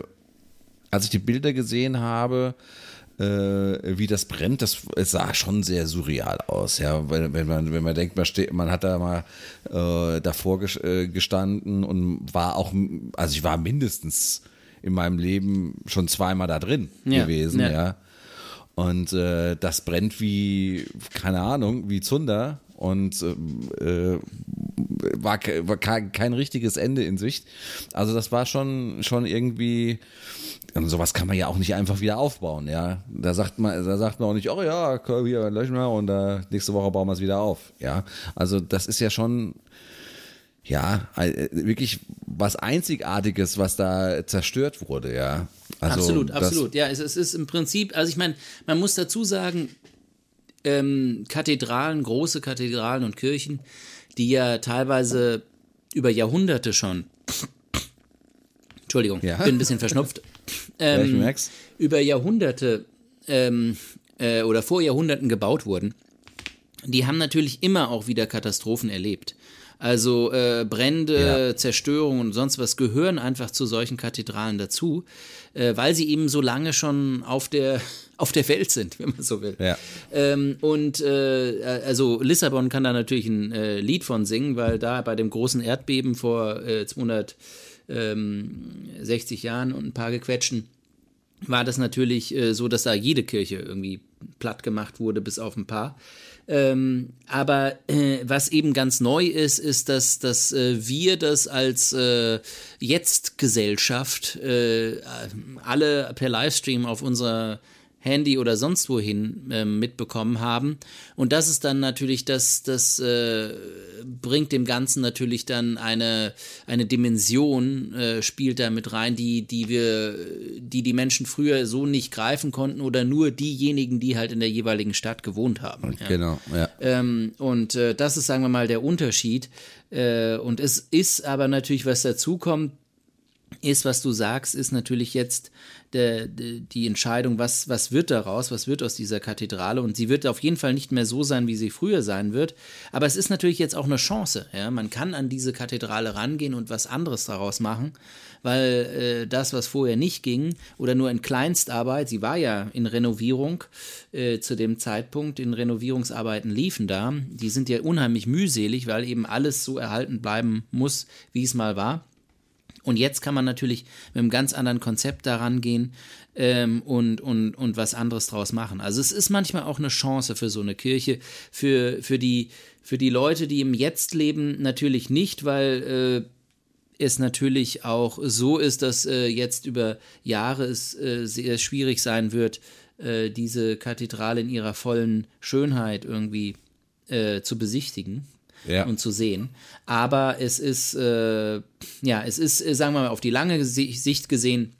als ich die Bilder gesehen habe, äh, wie das brennt, das es sah schon sehr surreal aus. Ja, wenn, wenn man wenn man denkt, man, steht, man hat da mal äh, davor gestanden und war auch, also ich war mindestens in meinem Leben schon zweimal da drin ja, gewesen, ja. ja. Und äh, das brennt wie, keine Ahnung, wie Zunder und äh, war, war kein, richtiges Ende in Sicht. Also das war schon, schon irgendwie, und sowas kann man ja auch nicht einfach wieder aufbauen, ja. Da sagt man, da sagt man auch nicht, oh ja, hier löschen wir und äh, nächste Woche bauen wir es wieder auf, ja. Also das ist ja schon, ja, äh, wirklich was Einzigartiges, was da zerstört wurde, ja. Also absolut, absolut. Ja, es, es, ist im Prinzip, also ich meine, man muss dazu sagen, ähm, Kathedralen, große Kathedralen und Kirchen, die ja teilweise über Jahrhunderte schon, Entschuldigung, ja. bin ein bisschen verschnupft, ähm, *laughs* ja, ich merk's. über Jahrhunderte ähm, äh, oder vor Jahrhunderten gebaut wurden, die haben natürlich immer auch wieder Katastrophen erlebt. Also äh, Brände, ja. Zerstörung und sonst was gehören einfach zu solchen Kathedralen dazu, äh, weil sie eben so lange schon auf der *laughs* auf der Welt sind, wenn man so will. Ja. Ähm, und äh, also Lissabon kann da natürlich ein äh, Lied von singen, weil da bei dem großen Erdbeben vor äh, 260 Jahren und ein paar gequetschen war das natürlich äh, so, dass da jede Kirche irgendwie platt gemacht wurde, bis auf ein paar. Ähm, aber äh, was eben ganz neu ist, ist, dass, dass äh, wir das als äh, Jetzt-Gesellschaft äh, alle per Livestream auf unserer Handy oder sonst wohin äh, mitbekommen haben. Und das ist dann natürlich, das, das äh, bringt dem Ganzen natürlich dann eine, eine Dimension, äh, spielt da mit rein, die, die wir, die die Menschen früher so nicht greifen konnten oder nur diejenigen, die halt in der jeweiligen Stadt gewohnt haben. Ja. Genau, ja. Ähm, und äh, das ist, sagen wir mal, der Unterschied. Äh, und es ist aber natürlich, was dazu kommt, ist, was du sagst, ist natürlich jetzt der, die Entscheidung, was, was wird daraus, was wird aus dieser Kathedrale. Und sie wird auf jeden Fall nicht mehr so sein, wie sie früher sein wird. Aber es ist natürlich jetzt auch eine Chance. Ja? Man kann an diese Kathedrale rangehen und was anderes daraus machen, weil äh, das, was vorher nicht ging oder nur in Kleinstarbeit, sie war ja in Renovierung äh, zu dem Zeitpunkt, in Renovierungsarbeiten liefen da. Die sind ja unheimlich mühselig, weil eben alles so erhalten bleiben muss, wie es mal war. Und jetzt kann man natürlich mit einem ganz anderen Konzept daran gehen ähm, und, und, und was anderes draus machen. Also es ist manchmal auch eine Chance für so eine Kirche, für, für, die, für die Leute, die im Jetzt leben, natürlich nicht, weil äh, es natürlich auch so ist, dass äh, jetzt über Jahre es äh, sehr schwierig sein wird, äh, diese Kathedrale in ihrer vollen Schönheit irgendwie äh, zu besichtigen ja. und zu sehen. Aber es ist, äh, ja, es ist, äh, sagen wir mal, auf die lange Sicht gesehen,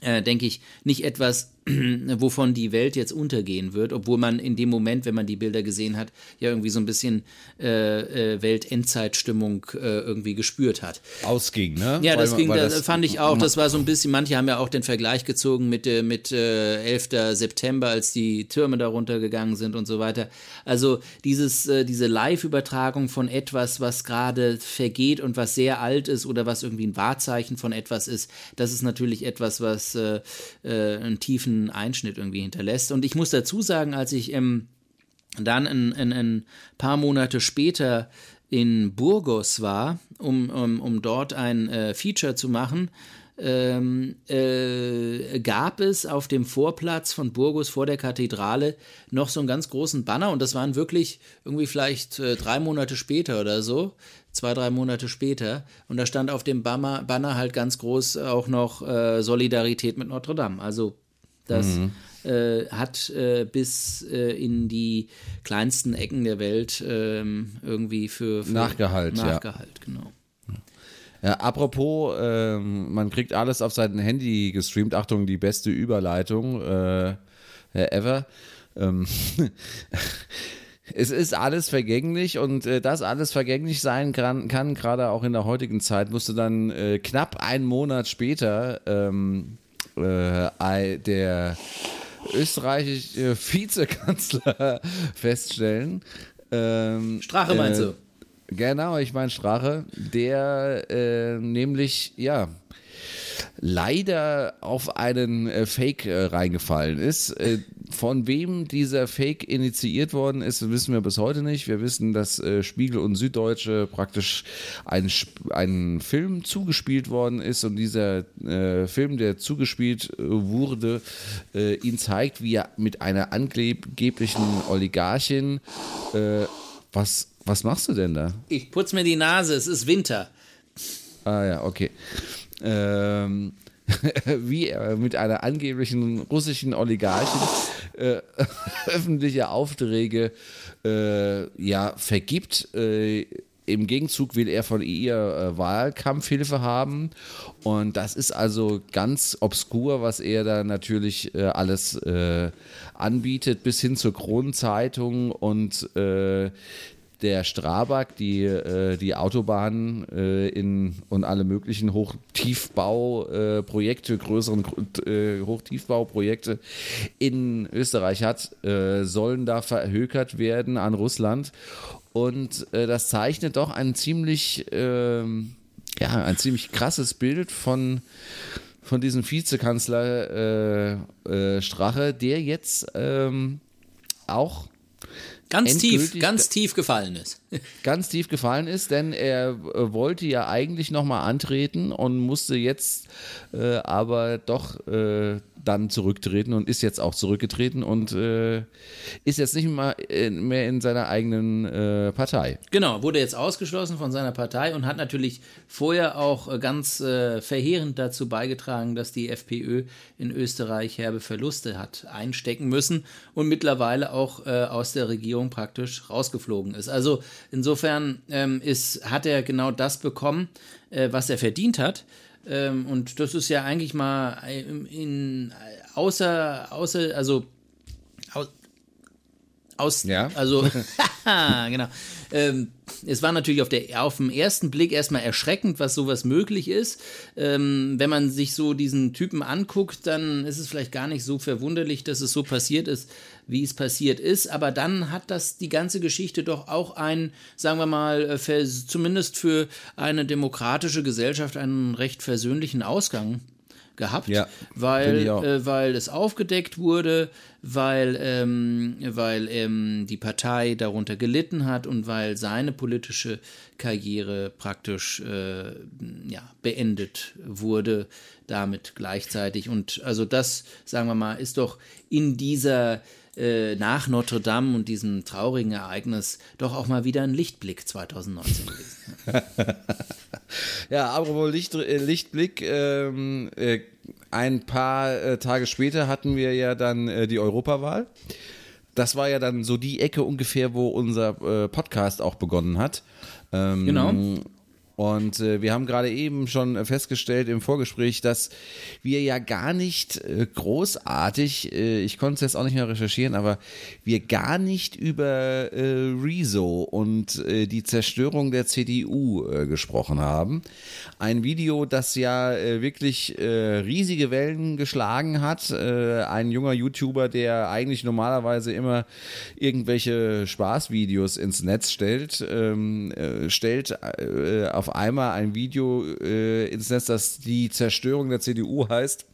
äh, denke ich, nicht etwas, *clears throat* wovon die Welt jetzt untergehen wird, obwohl man in dem Moment, wenn man die Bilder gesehen hat, ja irgendwie so ein bisschen äh, äh, Weltendzeitstimmung äh, irgendwie gespürt hat. Ausging, ne? Ja, das weil, ging, weil das fand ich auch, das war so ein bisschen, manche haben ja auch den Vergleich gezogen mit, äh, mit äh, 11. September, als die Türme darunter gegangen sind und so weiter. Also dieses, äh, diese Live-Übertragung von etwas, was gerade vergeht und was sehr alt ist oder was irgendwie ein Wahrzeichen von etwas ist, das ist natürlich etwas, was äh, einen tiefen Einschnitt irgendwie hinterlässt. Und ich muss dazu sagen, als ich ähm, dann ein, ein, ein paar Monate später in Burgos war, um, um, um dort ein äh, Feature zu machen, ähm, äh, gab es auf dem Vorplatz von Burgos vor der Kathedrale noch so einen ganz großen Banner und das waren wirklich irgendwie vielleicht äh, drei Monate später oder so, zwei, drei Monate später und da stand auf dem Banner, Banner halt ganz groß auch noch äh, Solidarität mit Notre Dame. Also das mhm. Äh, hat äh, bis äh, in die kleinsten Ecken der Welt ähm, irgendwie für, für Nachgehalt, Nachgehalt, ja. genau. Ja, apropos, ähm, man kriegt alles auf sein Handy gestreamt. Achtung, die beste Überleitung äh, ever. Ähm, *laughs* es ist alles vergänglich und äh, das alles vergänglich sein kann, kann gerade auch in der heutigen Zeit, musste dann äh, knapp einen Monat später ähm, äh, der österreichische Vizekanzler *laughs* feststellen. Ähm, Strache meinst äh, du? Genau, ich meine Strache, der äh, nämlich, ja, leider auf einen äh, Fake äh, reingefallen ist. Äh, von wem dieser Fake initiiert worden ist, wissen wir bis heute nicht. Wir wissen, dass äh, Spiegel und Süddeutsche praktisch ein, ein Film zugespielt worden ist und dieser äh, Film, der zugespielt wurde, ihn zeigt, wie er mit einer angeblichen Oligarchin was was machst du denn da? Ich putze mir die Nase, es ist Winter. Ah ja, okay. Ähm, *laughs* wie er mit einer angeblichen russischen Oligarchin äh, *laughs* öffentliche Aufträge äh, ja, vergibt. Äh, Im Gegenzug will er von ihr äh, Wahlkampfhilfe haben. Und das ist also ganz obskur, was er da natürlich äh, alles äh, anbietet, bis hin zur Kronzeitung und der Strabag, die, äh, die Autobahnen äh, in, und alle möglichen Hochtiefbauprojekte, äh, größeren äh, Hochtiefbauprojekte in Österreich hat, äh, sollen da verhökert werden an Russland. Und äh, das zeichnet doch ein ziemlich, ähm, ja, ein ziemlich krasses Bild von, von diesem Vizekanzler Strache, der jetzt ähm, auch Ganz tief, ganz tief gefallen ist. *laughs* Ganz tief gefallen ist, denn er äh, wollte ja eigentlich nochmal antreten und musste jetzt äh, aber doch äh, dann zurücktreten und ist jetzt auch zurückgetreten und äh, ist jetzt nicht mal äh, mehr in seiner eigenen äh, Partei. Genau, wurde jetzt ausgeschlossen von seiner Partei und hat natürlich vorher auch äh, ganz äh, verheerend dazu beigetragen, dass die FPÖ in Österreich herbe Verluste hat einstecken müssen und mittlerweile auch äh, aus der Regierung praktisch rausgeflogen ist. Also insofern ähm, ist, hat er genau das bekommen, was er verdient hat. Ähm, und das ist ja eigentlich mal in, in außer, außer, also aus, aus ja. also *laughs* *laughs* genau. Ähm, es war natürlich auf, der, auf den ersten Blick erstmal erschreckend, was sowas möglich ist. Ähm, wenn man sich so diesen Typen anguckt, dann ist es vielleicht gar nicht so verwunderlich, dass es so passiert ist, wie es passiert ist. Aber dann hat das die ganze Geschichte doch auch einen, sagen wir mal, äh, für, zumindest für eine demokratische Gesellschaft einen recht versöhnlichen Ausgang gehabt, ja, weil, äh, weil es aufgedeckt wurde, weil, ähm, weil ähm, die Partei darunter gelitten hat und weil seine politische Karriere praktisch äh, ja, beendet wurde damit gleichzeitig. Und also das, sagen wir mal, ist doch in dieser äh, nach Notre Dame und diesem traurigen Ereignis doch auch mal wieder ein Lichtblick 2019 gewesen. *laughs* ja, apropos Licht, äh, Lichtblick, ähm, äh, ein paar äh, Tage später hatten wir ja dann die Europawahl. Das war ja dann so die Ecke ungefähr, wo unser Podcast auch begonnen hat. Ähm, genau. Und äh, wir haben gerade eben schon festgestellt im Vorgespräch, dass wir ja gar nicht äh, großartig, äh, ich konnte es jetzt auch nicht mehr recherchieren, aber wir gar nicht über äh, Rezo und äh, die Zerstörung der CDU äh, gesprochen haben. Ein Video, das ja wirklich riesige Wellen geschlagen hat. Ein junger YouTuber, der eigentlich normalerweise immer irgendwelche Spaßvideos ins Netz stellt, ähm, äh, stellt äh, einmal ein Video äh, ins Netz, das die Zerstörung der CDU heißt.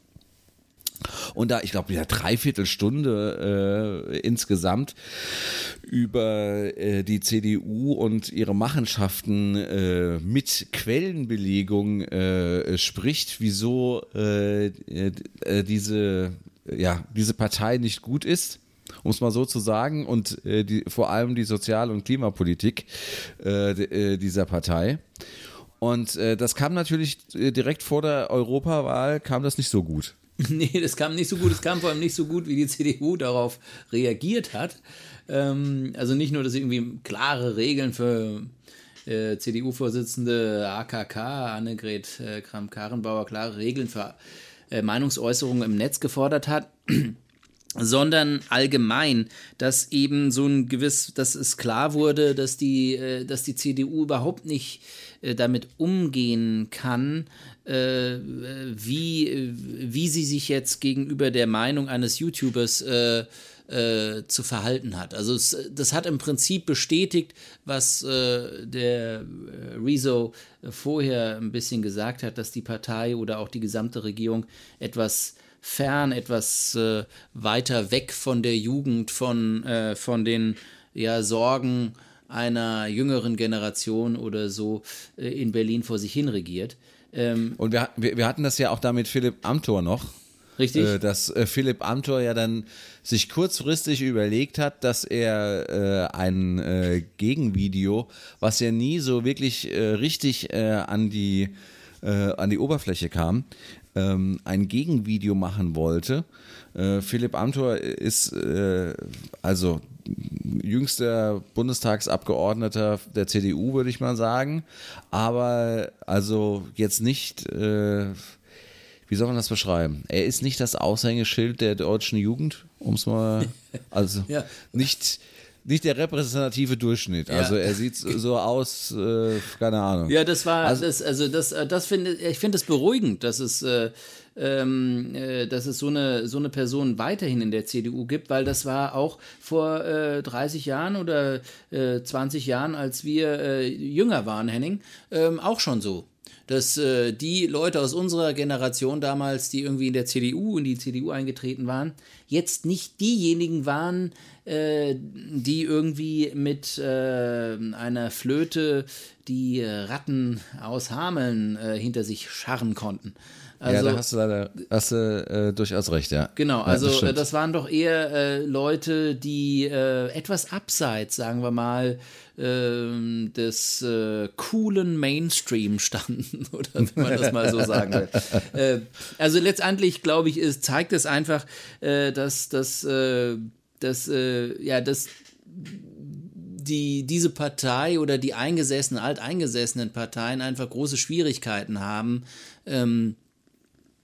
Und da, ich glaube, ja, dreiviertel Stunde äh, insgesamt über äh, die CDU und ihre Machenschaften äh, mit Quellenbelegung äh, spricht, wieso äh, äh, diese, ja, diese Partei nicht gut ist um es mal so zu sagen, und äh, die, vor allem die Sozial- und Klimapolitik äh, dieser Partei. Und äh, das kam natürlich äh, direkt vor der Europawahl, kam das nicht so gut. *laughs* Nee, das kam nicht so gut. Es kam vor allem nicht so gut, wie die *laughs* CDU darauf reagiert hat. Ähm, also nicht nur, dass sie irgendwie klare Regeln für äh, CDU-Vorsitzende AKK, Annegret äh, Kramp-Karrenbauer, klare Regeln für äh, Meinungsäußerungen im Netz gefordert hat *clears throat* sondern allgemein, dass eben so ein gewiss, dass es klar wurde, dass die, äh, dass die CDU überhaupt nicht äh, damit umgehen kann, äh, wie, wie sie sich jetzt gegenüber der Meinung eines YouTubers zu verhalten hat. Also das hat im Prinzip bestätigt, was der Rezo vorher ein bisschen gesagt hat, dass die Partei oder auch die gesamte Regierung etwas fern, etwas äh, weiter weg von der Jugend, von, äh, von den ja, Sorgen einer jüngeren Generation oder so äh, in Berlin vor sich hin regiert. Ähm, Und wir, wir, hatten das ja auch da mit Philipp Amthor noch. Richtig. Äh, dass äh, Philipp Amthor ja dann sich kurzfristig überlegt hat, dass er äh, ein äh, Gegenvideo, was ja nie so wirklich äh, richtig äh, an die an die Oberfläche kam, ähm, ein Gegenvideo machen wollte. Äh, Philipp Amthor ist äh, also jüngster Bundestagsabgeordneter der CDU, würde ich mal sagen. Aber also jetzt nicht, äh, wie soll man das beschreiben? Er ist nicht das Aushängeschild der deutschen Jugend, um es mal, *laughs* also ja. nicht nicht der repräsentative Durchschnitt. Also ja. er sieht so aus, äh, keine Ahnung. Ja, das war, also, das, also das, äh, das finde ich finde es beruhigend, dass es, äh, ähm, äh, dass es so eine, so eine Person weiterhin in der CDU gibt, weil das war auch vor äh, 30 Jahren oder äh, 20 Jahren, als wir äh, jünger waren, Henning, ähm, auch schon so dass äh, die Leute aus unserer Generation damals, die irgendwie in der CDU, in die CDU eingetreten waren, jetzt nicht diejenigen waren, äh, die irgendwie mit äh, einer Flöte die Ratten aus Hameln äh, hinter sich scharren konnten. Also, ja, da hast du leider hast du, äh, durchaus recht, ja. Genau, also ja, das, äh, das, waren doch eher äh, Leute, die äh, etwas abseits, sagen wir mal, ähm, des äh, coolen Mainstream standen, *laughs* oder wenn man das mal so sagen will. *laughs* Äh, also letztendlich, glaube ich, ist, zeigt es einfach, dass, dass, dass, ja, dass die, diese Partei oder die eingesessenen, alteingesessenen Parteien einfach große Schwierigkeiten haben, ähm,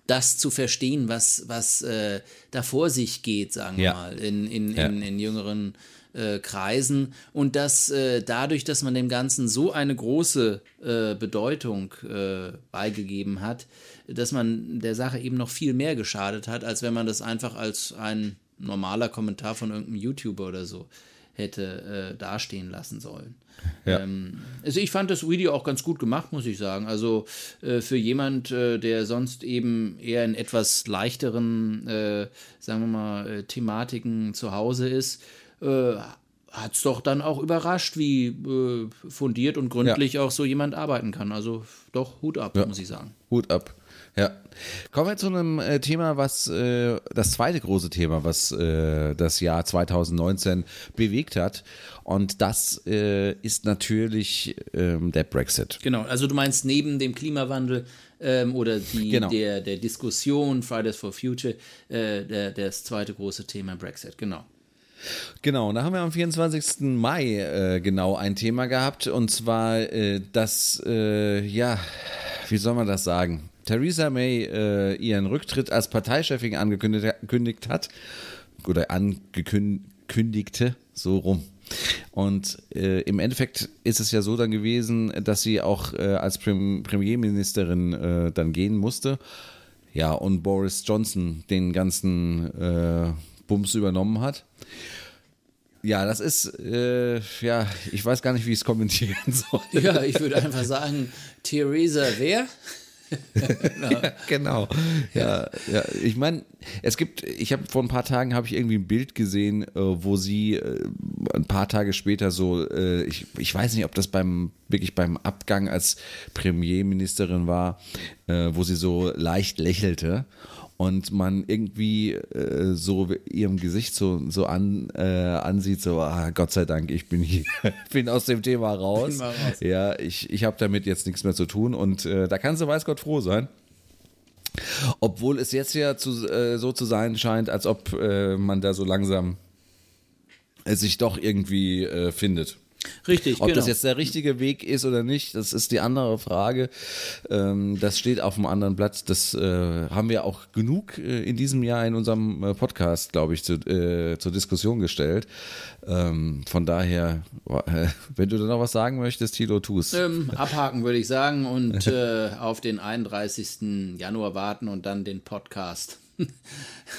das zu verstehen, was, was äh, da vor sich geht, sagen wir mal, in, in, ja. in, in, jüngeren äh, Kreisen. Und dass äh, dadurch, dass man dem Ganzen so eine große äh, Bedeutung äh, beigegeben hat, dass man der Sache eben noch viel mehr geschadet hat, als wenn man das einfach als ein normaler Kommentar von irgendeinem YouTuber oder so hätte äh, dastehen lassen sollen. Ja. Ähm, also ich fand das Video auch ganz gut gemacht, muss ich sagen. Also äh, für jemand, äh, der sonst eben eher in etwas leichteren, äh, sagen wir mal, äh, Thematiken zu Hause ist, äh, hat es doch dann auch überrascht, wie äh, fundiert und gründlich ja. auch so jemand arbeiten kann. Also doch Hut ab, ja. muss ich sagen. Hut ab. Ja. Kommen wir zu einem äh, Thema, was äh, das zweite große Thema, was äh, das Jahr 2019 bewegt hat. Und das äh, ist natürlich ähm, der Brexit. Genau, also du meinst neben dem Klimawandel ähm, oder die, genau. der, der Diskussion Fridays for Future, äh, der, das zweite große Thema Brexit, genau. Genau, und da haben wir am 24. Mai äh, genau ein Thema gehabt und zwar das, äh, ja, wie soll man das sagen? Theresa May äh, ihren Rücktritt als Parteichefin angekündigt hat oder angekündigte, so rum. Und äh, im Endeffekt ist es ja so dann gewesen, dass sie auch äh, als Prem Premierministerin äh, dann gehen musste. Ja, und Boris Johnson den ganzen äh, Bums übernommen hat. Ja, das ist, äh, ja, ich weiß gar nicht, wie ich es kommentieren *laughs* soll. Ja, ich würde einfach sagen, Theresa wer? *laughs* ja, genau. Ja, ja. Ich meine, es gibt, ich habe vor ein paar Tagen habe ich irgendwie ein Bild gesehen, äh, wo sie äh, ein paar Tage später so, äh, ich, ich weiß nicht, ob das beim wirklich beim Abgang als Premierministerin war, wo sie so leicht lächelte und man irgendwie äh, so ihrem Gesicht so, so an, äh, ansieht, so, ah, Gott sei Dank, ich bin hier, *laughs* bin aus dem Thema raus. raus. Ja, ich, ich habe damit jetzt nichts mehr zu tun und äh, da kann sie, weiß Gott, froh sein. Obwohl es jetzt ja zu, äh, so zu sein scheint, als ob äh, man da so langsam sich doch irgendwie äh, findet. Richtig, Ob genau. das jetzt der richtige Weg ist oder nicht, das ist die andere Frage. Ähm, das steht auf einem anderen Blatt. Das äh, haben wir auch genug äh, in diesem Jahr in unserem äh, Podcast, glaube ich, zu, äh, zur Diskussion gestellt. Ähm, von daher, *laughs* wenn du da noch was sagen möchtest, Tilo, tu's. Ähm, *laughs* abhaken würde ich sagen und äh, auf den 31. Januar warten und dann den Podcast. *laughs*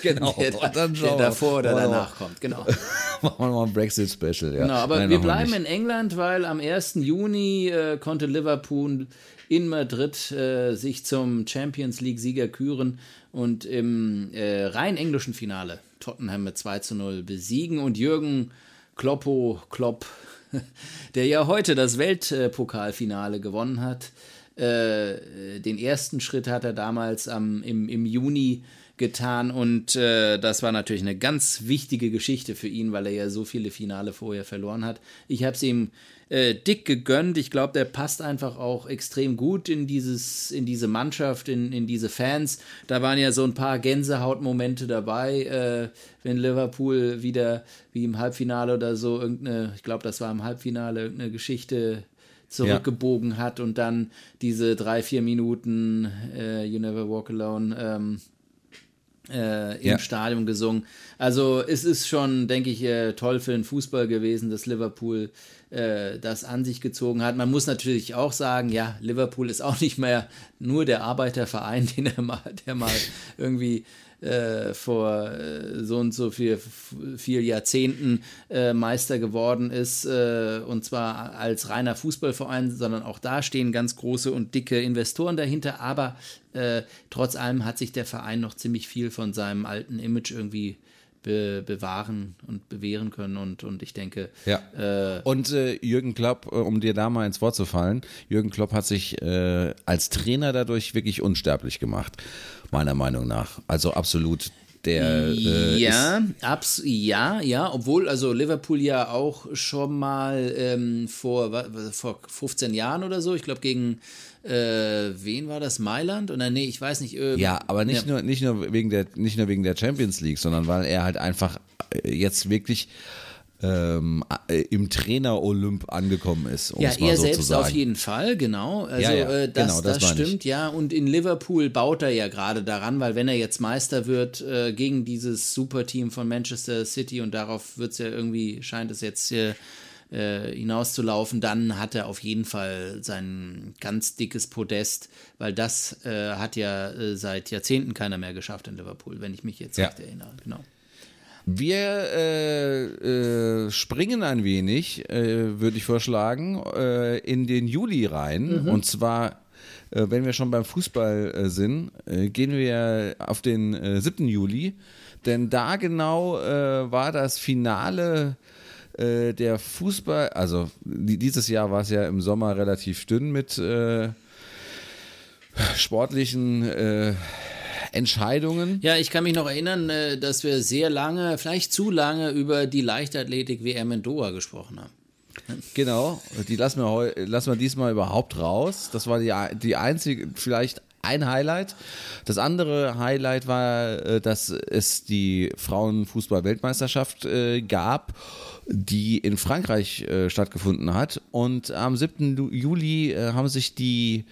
Genau, der, da, der davor oder danach kommt, genau. *laughs* Machen wir mal ein Brexit-Special, ja. Genau, aber Nein, wir bleiben wir in England, weil am 1. Juni äh, konnte Liverpool in Madrid äh, sich zum Champions League-Sieger küren und im äh, rein englischen Finale Tottenham mit 2 zu 0 besiegen und Jürgen Kloppo Klopp, *laughs* der ja heute das Weltpokalfinale gewonnen hat, äh, den ersten Schritt hat er damals am, im, im Juni getan und äh, das war natürlich eine ganz wichtige Geschichte für ihn, weil er ja so viele Finale vorher verloren hat. Ich habe es ihm äh, dick gegönnt. Ich glaube, der passt einfach auch extrem gut in dieses, in diese Mannschaft, in, in diese Fans. Da waren ja so ein paar Gänsehautmomente dabei, äh, wenn Liverpool wieder wie im Halbfinale oder so irgendeine, ich glaube, das war im Halbfinale irgendeine Geschichte zurückgebogen ja. hat und dann diese drei, vier Minuten äh, You Never Walk Alone ähm, äh, im ja. Stadion gesungen. Also es ist schon, denke ich, äh, toll für den Fußball gewesen, dass Liverpool äh, das an sich gezogen hat. Man muss natürlich auch sagen, ja, Liverpool ist auch nicht mehr nur der Arbeiterverein, *laughs* den er mal, der mal irgendwie äh, vor äh, so und so vier, vier Jahrzehnten äh, Meister geworden ist, äh, und zwar als reiner Fußballverein, sondern auch da stehen ganz große und dicke Investoren dahinter, aber äh, trotz allem hat sich der Verein noch ziemlich viel von seinem alten Image irgendwie be bewahren und bewähren können. Und, und ich denke. Ja. Äh, und äh, Jürgen Klopp, äh, um dir da mal ins Wort zu fallen, Jürgen Klopp hat sich äh, als Trainer dadurch wirklich unsterblich gemacht, meiner Meinung nach. Also absolut der äh, ja, abs ja, ja, obwohl also Liverpool ja auch schon mal ähm, vor, vor 15 Jahren oder so, ich glaube gegen äh, wen war das? Mailand? Oder nee, ich weiß nicht. Äh, ja, aber nicht, ja. Nur, nicht, nur wegen der, nicht nur wegen der Champions League, sondern weil er halt einfach äh, jetzt wirklich ähm, äh, im Trainer-Olymp angekommen ist. Um ja, er so selbst auf jeden Fall, genau. Also ja, ja, äh, das, genau, das, das stimmt, ja. Und in Liverpool baut er ja gerade daran, weil wenn er jetzt Meister wird äh, gegen dieses Superteam von Manchester City und darauf wird es ja irgendwie, scheint es jetzt äh, äh, hinauszulaufen, dann hat er auf jeden Fall sein ganz dickes Podest, weil das äh, hat ja äh, seit Jahrzehnten keiner mehr geschafft in Liverpool, wenn ich mich jetzt ja. recht erinnere. Genau. Wir äh, äh, springen ein wenig, äh, würde ich vorschlagen, äh, in den Juli rein. Mhm. Und zwar, äh, wenn wir schon beim Fußball äh, sind, gehen wir auf den 7. Juli. Denn da genau war das Finale der Fußball, also dieses Jahr war es ja im Sommer relativ dünn mit sportlichen Entscheidungen. Ja, ich kann mich noch erinnern, äh, dass wir sehr lange, vielleicht zu lange, über die Leichtathletik-WM in Doha gesprochen haben. Genau, die lassen wir, lassen wir diesmal überhaupt raus. Das war die, die einzige, vielleicht ein Highlight. Das andere Highlight war, äh, dass es die Frauenfußball-Weltmeisterschaft äh, gab die in Frankreich äh, stattgefunden hat. Und am 7. Juli äh, haben sich die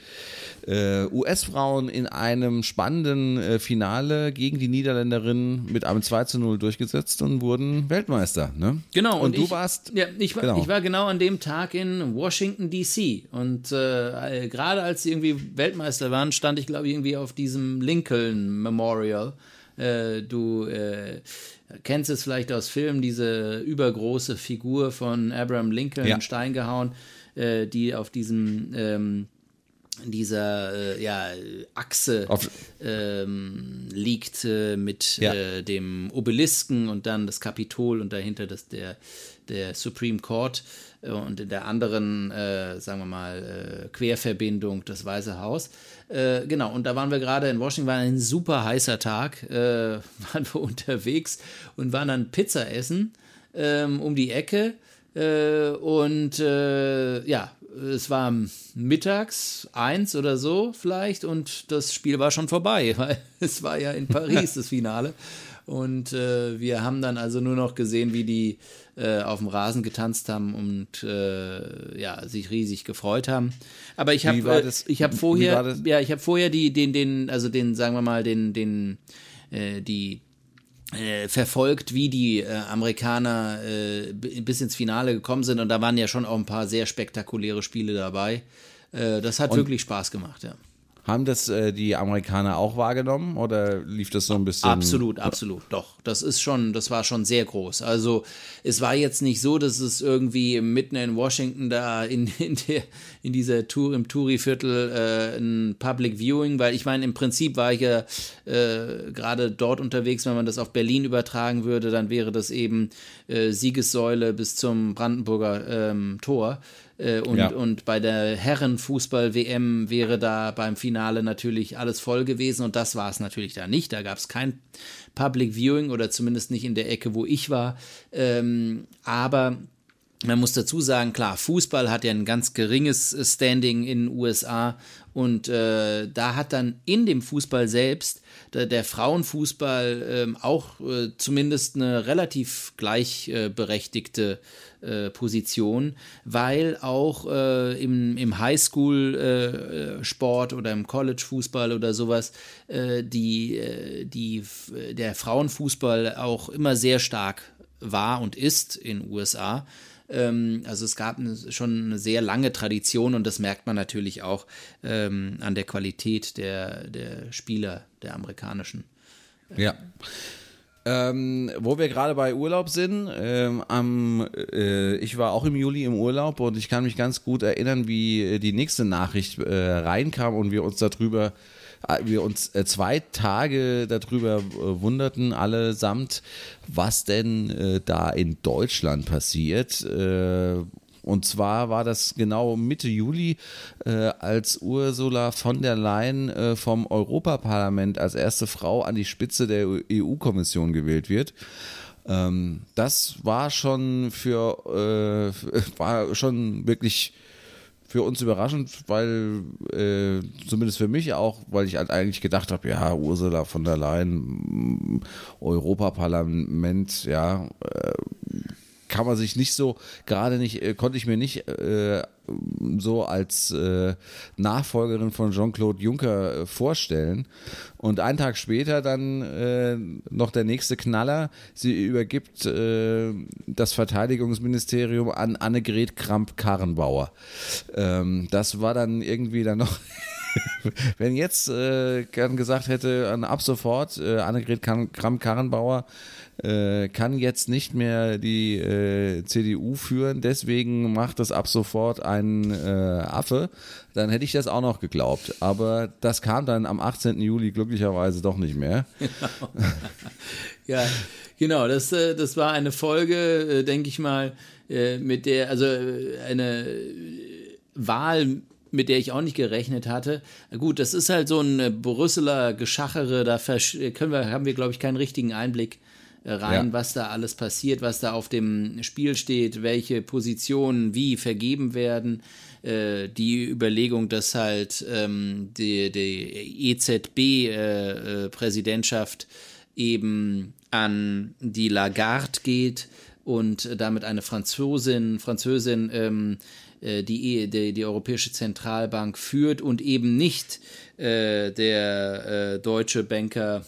äh, US-Frauen in einem spannenden äh, Finale gegen die Niederländerinnen mit einem 2 zu 0 durchgesetzt und wurden Weltmeister. Ne? Genau. Und, und du ich, warst. Ja, ich war, genau. ich war genau an dem Tag in Washington, D.C. Und äh, gerade als sie irgendwie Weltmeister waren, stand ich, glaube ich, irgendwie auf diesem Lincoln Memorial. Äh, du kennst es vielleicht aus Filmen, diese übergroße Figur von Abraham Lincoln ja. in Stein gehauen, äh, die auf diesem ähm, dieser äh, ja, Achse ähm, liegt äh, mit ja. äh, dem Obelisken und dann das Kapitol und dahinter das, der, der Supreme Court äh, und in der anderen, äh, sagen wir mal, Querverbindung das Weiße Haus. Äh, genau, und da waren wir gerade in Washington, war ein super heißer Tag, äh, *laughs* waren wir unterwegs und waren dann Pizza essen ähm, um die Ecke. Äh, und ja, es war mittags eins oder so vielleicht und das Spiel war schon vorbei, *laughs* weil es war ja in Paris *laughs* das Finale. Und äh, wir haben dann also nur noch gesehen, wie die äh, auf dem Rasen getanzt haben und äh, ja, sich riesig gefreut haben. Aber ich habe äh, ich habe vorher ja, ich habe vorher die den den also den sagen wir mal den den äh, die äh, verfolgt, wie die äh, Amerikaner äh, bis ins Finale gekommen sind und da waren ja schon auch ein paar sehr spektakuläre Spiele dabei. Äh, das hat und wirklich Spaß gemacht, ja. Haben das äh, die Amerikaner auch wahrgenommen oder lief das so ein bisschen? Absolut, absolut, doch. Das ist schon, das war schon sehr groß. Also es war jetzt nicht so, dass es irgendwie mitten in Washington da in, *laughs* in, der, in dieser Tour im Touri-Viertel äh, ein Public Viewing, weil ich meine, im Prinzip war ich ja äh, gerade dort unterwegs, wenn man das auf Berlin übertragen würde, dann wäre das eben äh, Siegessäule bis zum Brandenburger ähm, Tor. Äh, und, ja. und bei der Herrenfußball-WM wäre da beim Finale natürlich alles voll gewesen und das war es natürlich da nicht. Da gab es kein Public Viewing oder zumindest nicht in der Ecke, wo ich war. Ähm, aber man muss dazu sagen, klar, Fußball hat ja ein ganz geringes Standing in den USA und äh, da hat dann in dem Fußball selbst der, der Frauenfußball ähm, auch äh, zumindest eine relativ gleichberechtigte äh, Position, weil auch äh, im, im Highschool-Sport äh, oder im College-Fußball oder sowas äh, die, äh, die, der Frauenfußball auch immer sehr stark war und ist in den USA. Ähm, also es gab schon eine sehr lange Tradition und das merkt man natürlich auch ähm, an der Qualität der, der Spieler der amerikanischen. Ja. Ähm, wo wir gerade bei Urlaub sind, ähm, am, äh, ich war auch im Juli im Urlaub und ich kann mich ganz gut erinnern, wie die nächste Nachricht äh, reinkam und wir uns darüber, äh, wir uns äh, zwei Tage darüber äh, wunderten, allesamt, was denn äh, da in Deutschland passiert und zwar war das genau Mitte Juli, äh, als Ursula von der Leyen äh, vom Europaparlament als erste Frau an die Spitze der EU-Kommission gewählt wird. Ähm, das war schon für, äh, *laughs* war schon wirklich für uns überraschend, weil äh, zumindest für mich auch, weil ich halt eigentlich gedacht habe, ja, Ursula von der Leyen, Europaparlament, ja, äh, kann man sich nicht so, gerade nicht, äh, konnte ich mir nicht äh, so als äh, Nachfolgerin von Jean-Claude Juncker äh, vorstellen. Und einen Tag später dann äh, noch der nächste Knaller. Sie übergibt äh, das Verteidigungsministerium an Annegret Kramp-Karrenbauer. Ähm, das war dann irgendwie dann noch. *laughs* Wenn jetzt äh, gesagt hätte, ab sofort Annegret Kramp-Karrenbauer äh, kann jetzt nicht mehr die äh, CDU führen, deswegen macht das ab sofort ein äh, Affe, dann hätte ich das auch noch geglaubt. Aber das kam dann am 18. Juli glücklicherweise doch nicht mehr. Genau. *laughs* ja, genau, das, äh, das war eine Folge, äh, denke ich mal, äh, mit der, also eine Wahl mit der ich auch nicht gerechnet hatte. Gut, das ist halt so ein Brüsseler Geschachere, da können wir, haben wir, glaube ich, keinen richtigen Einblick rein, ja. was da alles passiert, was da auf dem Spiel steht, welche Positionen wie vergeben werden. Äh, die Überlegung, dass halt ähm, die, die EZB-Präsidentschaft äh, äh eben an die Lagarde geht und damit eine Franzosin, Französin ähm, äh, die, die, die Europäische Zentralbank führt und eben nicht äh, der äh, deutsche Banker,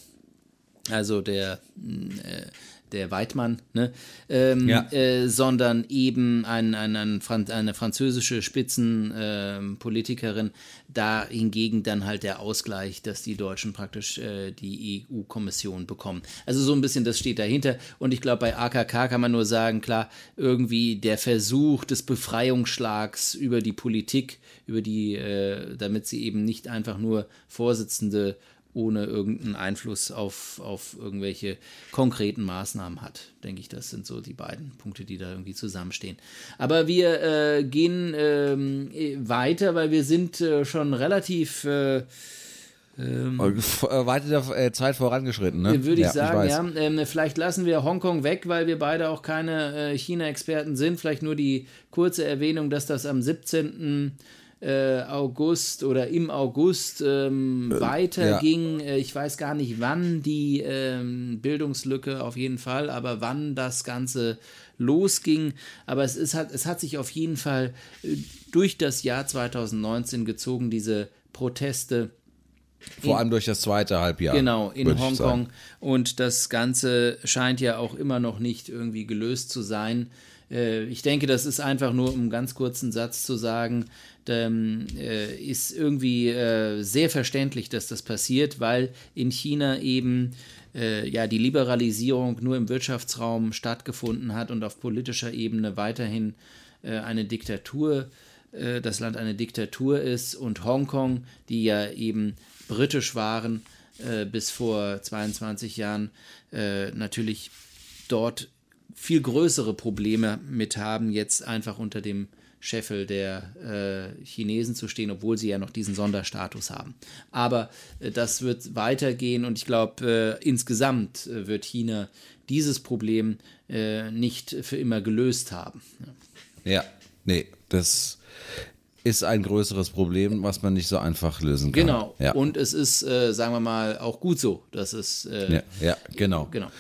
also der äh, der Weidmann, ne? Ähm, ja. äh, sondern eben ein, ein, ein Fran eine französische Spitzenpolitikerin. Ähm, da hingegen dann halt der Ausgleich, dass die Deutschen praktisch äh, die EU-Kommission bekommen. Also so ein bisschen das steht dahinter. Und ich glaube, bei AKK kann man nur sagen, klar, irgendwie der Versuch des Befreiungsschlags über die Politik, über die, äh, damit sie eben nicht einfach nur Vorsitzende ohne irgendeinen Einfluss auf, auf irgendwelche konkreten Maßnahmen hat. Denke ich, das sind so die beiden Punkte, die da irgendwie zusammenstehen. Aber wir äh, gehen ähm, weiter, weil wir sind äh, schon relativ äh, ähm, äh, Weite der äh, Zeit vorangeschritten, ne? Würde ich ja, sagen, ich ja. Ähm, vielleicht lassen wir Hongkong weg, weil wir beide auch keine äh, China-Experten sind. Vielleicht nur die kurze Erwähnung, dass das am 17 äh, August oder im August ähm, äh, weiterging. Ja. Äh, ich weiß gar nicht, wann die ähm, Bildungslücke auf jeden Fall, aber wann das Ganze losging. Aber es, ist, hat, es hat sich auf jeden Fall äh, durch das Jahr 2019 gezogen, diese Proteste. Vor in, allem durch das zweite Halbjahr. Genau, in Hongkong. Und das Ganze scheint ja auch immer noch nicht irgendwie gelöst zu sein. Äh, ich denke, das ist einfach nur, um einen ganz kurzen Satz zu sagen, ähm, äh, ist irgendwie äh, sehr verständlich, dass das passiert, weil in China eben ja die Liberalisierung nur im Wirtschaftsraum stattgefunden hat und auf politischer Ebene weiterhin eine Diktatur, das Land eine Diktatur ist und Hongkong, die ja eben britisch waren bis vor 22 Jahren, natürlich dort viel größere Probleme mit haben, jetzt einfach unter dem Scheffel der äh, Chinesen zu stehen, obwohl sie ja noch diesen Sonderstatus haben. Aber äh, das wird weitergehen und ich glaube, äh, insgesamt äh, wird China dieses Problem äh, nicht für immer gelöst haben. Ja. nee, das ist ein größeres Problem, was man nicht so einfach lösen kann. Genau. Ja. Und es ist, äh, sagen wir mal, auch gut so, dass es. ja, ja, genau. genau.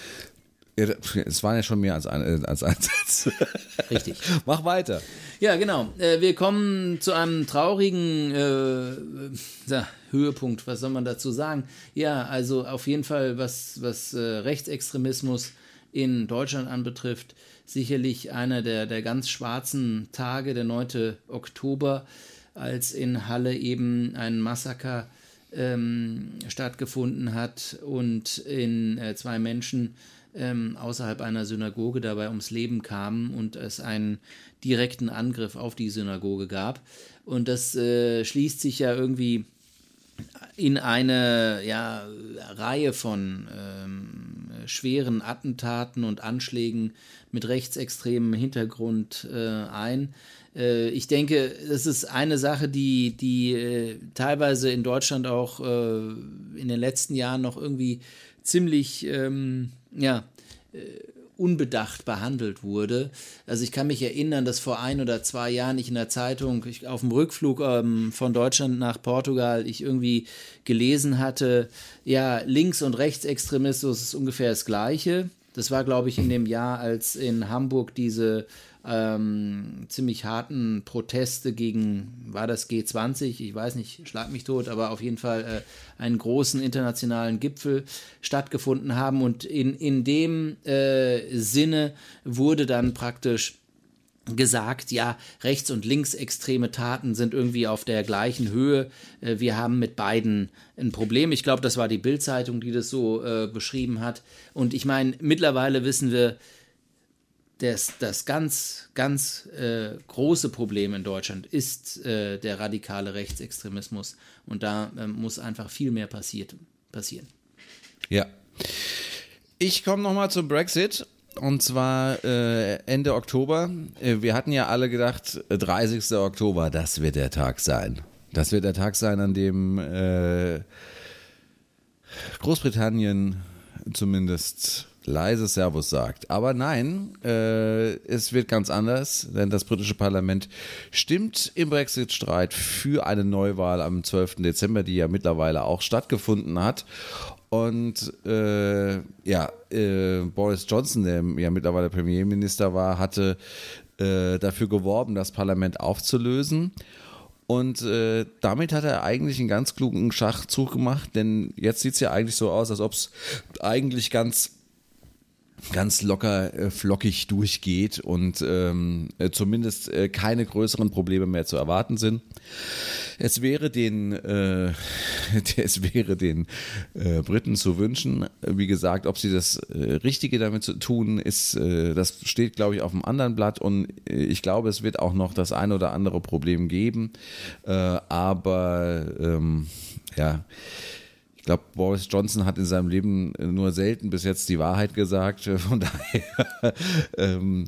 Es waren ja schon mehr als ein, als ein Satz. *laughs* Richtig. Mach weiter. Ja, genau. Äh, wir kommen zu einem traurigen äh, Höhepunkt. Was soll man dazu sagen? Ja, also auf jeden Fall, was, was äh, Rechtsextremismus in Deutschland anbetrifft, sicherlich einer der, der ganz schwarzen Tage, der 9. Oktober, als in Halle eben ein Massaker ähm, stattgefunden hat und in äh, zwei Menschen ähm, außerhalb einer Synagoge dabei ums Leben kamen und es einen direkten Angriff auf die Synagoge gab. Und das äh, schließt sich ja irgendwie in eine ja, Reihe von ähm, schweren Attentaten und Anschlägen mit rechtsextremem Hintergrund äh, ein. Äh, ich denke, das ist eine Sache, die, die äh, teilweise in Deutschland auch äh, in den letzten Jahren noch irgendwie ziemlich ähm, ja, äh, unbedacht behandelt wurde. Also ich kann mich erinnern, dass vor ein oder zwei Jahren ich in der Zeitung ich, auf dem Rückflug ähm, von Deutschland nach Portugal ich irgendwie gelesen hatte, ja, Links- und Rechtsextremismus ist ungefähr das Gleiche. Das war, glaube ich, in dem Jahr, als in Hamburg diese ähm, ziemlich harten Proteste gegen, war das G20, ich weiß nicht, schlag mich tot, aber auf jeden Fall äh, einen großen internationalen Gipfel stattgefunden haben. Und in, in dem äh, Sinne wurde dann praktisch gesagt, ja, rechts- und linksextreme Taten sind irgendwie auf der gleichen Höhe. Äh, wir haben mit beiden ein Problem. Ich glaube, das war die Bild-Zeitung, die das so äh, beschrieben hat. Und ich meine, mittlerweile wissen wir, das, das ganz, ganz äh, große Problem in Deutschland ist äh, der radikale Rechtsextremismus. Und da äh, muss einfach viel mehr passiert, passieren. Ja. Ich komme nochmal zum Brexit. Und zwar äh, Ende Oktober. Äh, wir hatten ja alle gedacht, 30. Oktober, das wird der Tag sein. Das wird der Tag sein, an dem äh, Großbritannien zumindest leise Servus sagt. Aber nein, äh, es wird ganz anders, denn das britische Parlament stimmt im Brexit-Streit für eine Neuwahl am 12. Dezember, die ja mittlerweile auch stattgefunden hat. Und äh, ja, äh, Boris Johnson, der ja mittlerweile Premierminister war, hatte äh, dafür geworben, das Parlament aufzulösen. Und äh, damit hat er eigentlich einen ganz klugen Schachzug gemacht, denn jetzt sieht es ja eigentlich so aus, als ob es eigentlich ganz ganz locker äh, flockig durchgeht und ähm, äh, zumindest äh, keine größeren Probleme mehr zu erwarten sind. Es wäre den, äh, *laughs* es wäre den äh, Briten zu wünschen. Wie gesagt, ob sie das äh, Richtige damit zu tun ist, äh, das steht, glaube ich, auf dem anderen Blatt. Und äh, ich glaube, es wird auch noch das ein oder andere Problem geben. Äh, aber ähm, ja glaube, Boris Johnson hat in seinem Leben nur selten bis jetzt die Wahrheit gesagt. *laughs* Von daher ähm,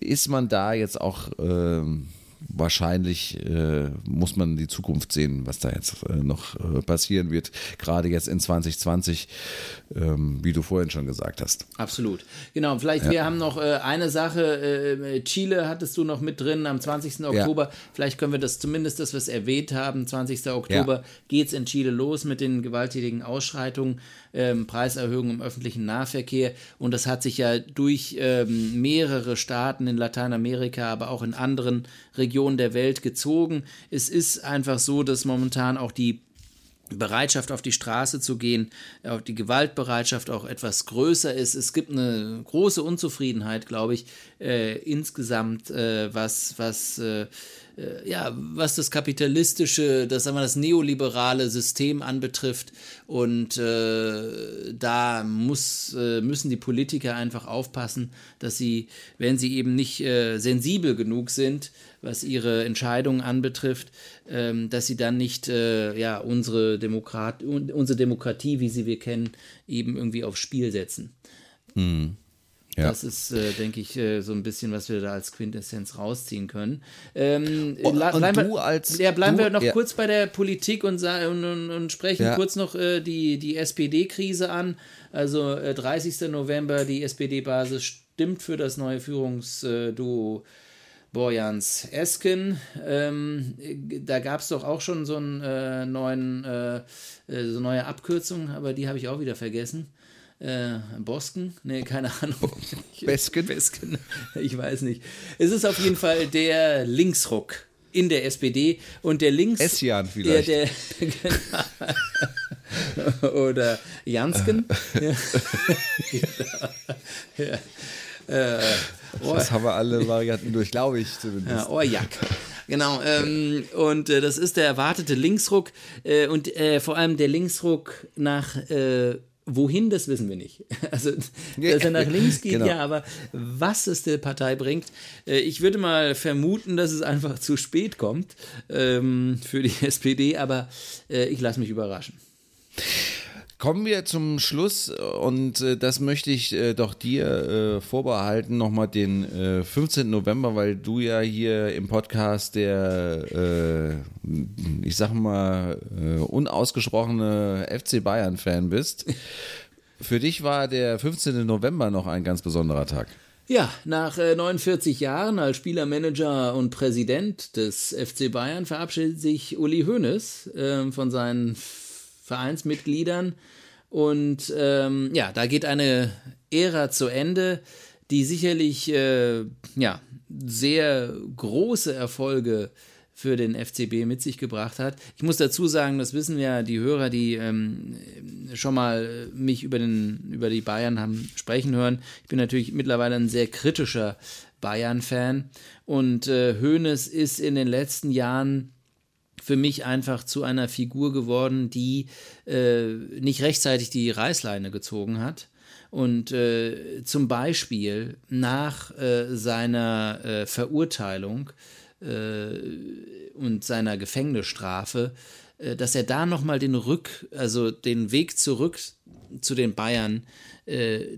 ist man da jetzt auch ähm, wahrscheinlich äh, muss man die Zukunft sehen, was da jetzt äh, noch äh, passieren wird, gerade jetzt in 2020, ähm, wie du vorhin schon gesagt hast. Absolut. Genau, vielleicht ja. wir haben noch äh, eine Sache, äh, Chile hattest du noch mit drin am 20. Oktober, ja. vielleicht können wir das zumindest, dass wir es erwähnt haben, 20. Oktober ja. geht es in Chile los mit den gewalttätigen Ausschreitungen ähm, Preiserhöhungen im öffentlichen Nahverkehr. Und das hat sich ja durch ähm, mehrere Staaten in Lateinamerika, aber auch in anderen Regionen der Welt gezogen. Es ist einfach so, dass momentan auch die Bereitschaft auf die Straße zu gehen, auch die Gewaltbereitschaft auch etwas größer ist. Es gibt eine große Unzufriedenheit, glaube ich, äh, insgesamt, äh, was, was äh, äh, ja, was das kapitalistische, das sagen wir, das neoliberale System anbetrifft. Und äh, da muss, äh, müssen die Politiker einfach aufpassen, dass sie, wenn sie eben nicht äh, sensibel genug sind, was ihre Entscheidungen anbetrifft, ähm, dass sie dann nicht äh, ja, unsere, Demokrat unsere Demokratie, wie sie wir kennen, eben irgendwie aufs Spiel setzen. Mhm. Ja. Das ist, äh, denke ich, äh, so ein bisschen, was wir da als Quintessenz rausziehen können. Ähm, oh, und du als, ja, bleiben du, wir noch ja. kurz bei der Politik und, und, und, und sprechen ja. kurz noch äh, die, die SPD-Krise an. Also 30. Äh, November, die SPD-Basis stimmt für das neue Führungsduo. Borjans Esken. Ähm, da gab es doch auch schon so einen äh, neuen, äh, so neue Abkürzung, aber die habe ich auch wieder vergessen äh, Bosken? Nee, keine *laughs* Ahnung. Besken? Besken, ich weiß nicht. Es ist auf jeden Fall der Linksruck in der SPD und der Links... Essian vielleicht. Der, der, *laughs* oder Jansken. ja. *laughs* ja. Äh, das haben wir alle Varianten durch, glaube ich zumindest. Ja, Ohrjack. Genau, ähm, und äh, das ist der erwartete Linksruck äh, und äh, vor allem der Linksruck nach äh, Wohin, das wissen wir nicht. *laughs* Also, dass er nach links geht, genau. ja, aber was es der Partei bringt, äh, ich würde mal vermuten, dass es einfach zu spät kommt ähm, für die *laughs* SPD, aber äh, ich lasse mich überraschen. Kommen wir zum Schluss und äh, das möchte ich äh, doch dir äh, vorbehalten, nochmal den äh, 15. November, weil du ja hier im Podcast der, äh, ich sag mal, äh, unausgesprochene FC Bayern-Fan bist. Für dich war der 15. November noch ein ganz besonderer Tag. Ja, nach 49 Jahren als Spieler, Manager und Präsident des FC Bayern verabschiedet sich Uli Hoeneß von seinen Vereinsmitgliedern. Und ähm, ja, da geht eine Ära zu Ende, die sicherlich äh, ja, sehr große Erfolge für den FCB mit sich gebracht hat. Ich muss dazu sagen, das wissen ja die Hörer, die ähm, schon mal mich über, den, über die Bayern haben sprechen hören. Ich bin natürlich mittlerweile ein sehr kritischer Bayern-Fan und äh, Hoeneß ist in den letzten Jahren für mich einfach zu einer Figur geworden, die äh, nicht rechtzeitig die Reißleine gezogen hat. Und äh, zum Beispiel nach äh, seiner äh, Verurteilung äh, und seiner Gefängnisstrafe, äh, dass er da nochmal den Rück, also den Weg zurück zu den Bayern,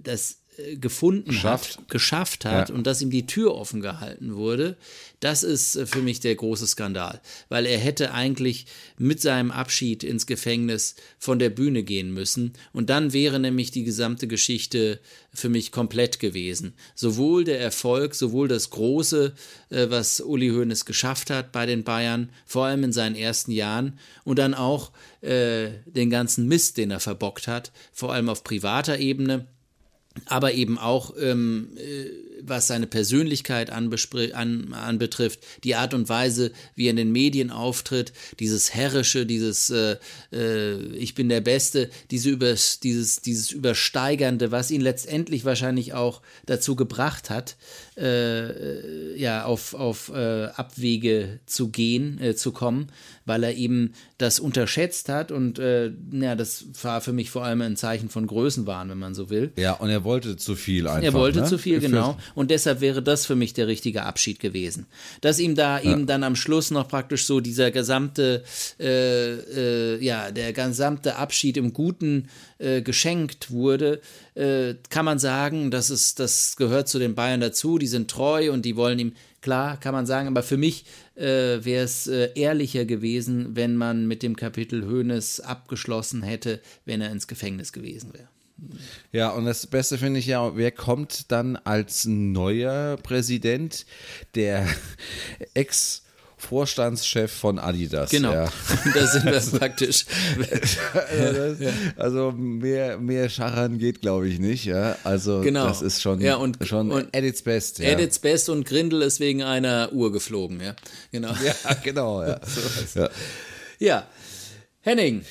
das äh, gefunden Geschafft. hat, geschafft hat Ja. und dass ihm die Tür offen gehalten wurde, das ist äh, für mich der große Skandal. Weil er hätte eigentlich mit seinem Abschied ins Gefängnis von der Bühne gehen müssen und dann wäre nämlich die gesamte Geschichte für mich komplett gewesen. Sowohl der Erfolg, sowohl das Große, äh, was Uli Hoeneß geschafft hat bei den Bayern, vor allem in seinen ersten Jahren und dann auch äh, den ganzen Mist, den er verbockt hat, vor allem auf privater Ebene aber eben auch ähm, äh, was seine Persönlichkeit anbespr- an, anbetrifft, die Art und Weise, wie er in den Medien auftritt, dieses herrische, dieses äh, äh, ich bin der Beste, diese übers, dieses, dieses übersteigernde, was ihn letztendlich wahrscheinlich auch dazu gebracht hat, äh, ja auf, auf äh, Abwege zu gehen, äh, zu kommen, weil er eben das unterschätzt hat und äh, ja, das war für mich vor allem ein Zeichen von Größenwahn, wenn man so will. Ja, und er wollte zu viel einfach. Er wollte ne? zu viel, genau. Und deshalb wäre das für mich der richtige Abschied gewesen. Dass ihm da eben dann am Schluss noch praktisch so dieser gesamte, äh, äh, ja, der gesamte Abschied im Guten äh, geschenkt wurde, äh, kann man sagen, das ist, das gehört zu den Bayern dazu. Die sind treu und die wollen ihm, klar, kann man sagen, aber für mich äh, wäre es äh, ehrlicher gewesen, wenn man mit dem Kapitel Hoeneß abgeschlossen hätte, wenn er ins Gefängnis gewesen wäre. Ja, und das Beste finde ich ja, wer kommt dann als neuer Präsident? Der *laughs* Ex-Vorstandschef von Adidas. Genau. Ja. *laughs* Da sind wir praktisch. *laughs* Also, das, also mehr, mehr Scharren geht, glaube ich, nicht. Ja? Also Genau. das ist schon, Ja, und- schon und- at its best. Ja. At its best und Grindel ist wegen einer Uhr geflogen, ja. Genau. Ja. ja, *laughs* genau. Ja. ja. Henning,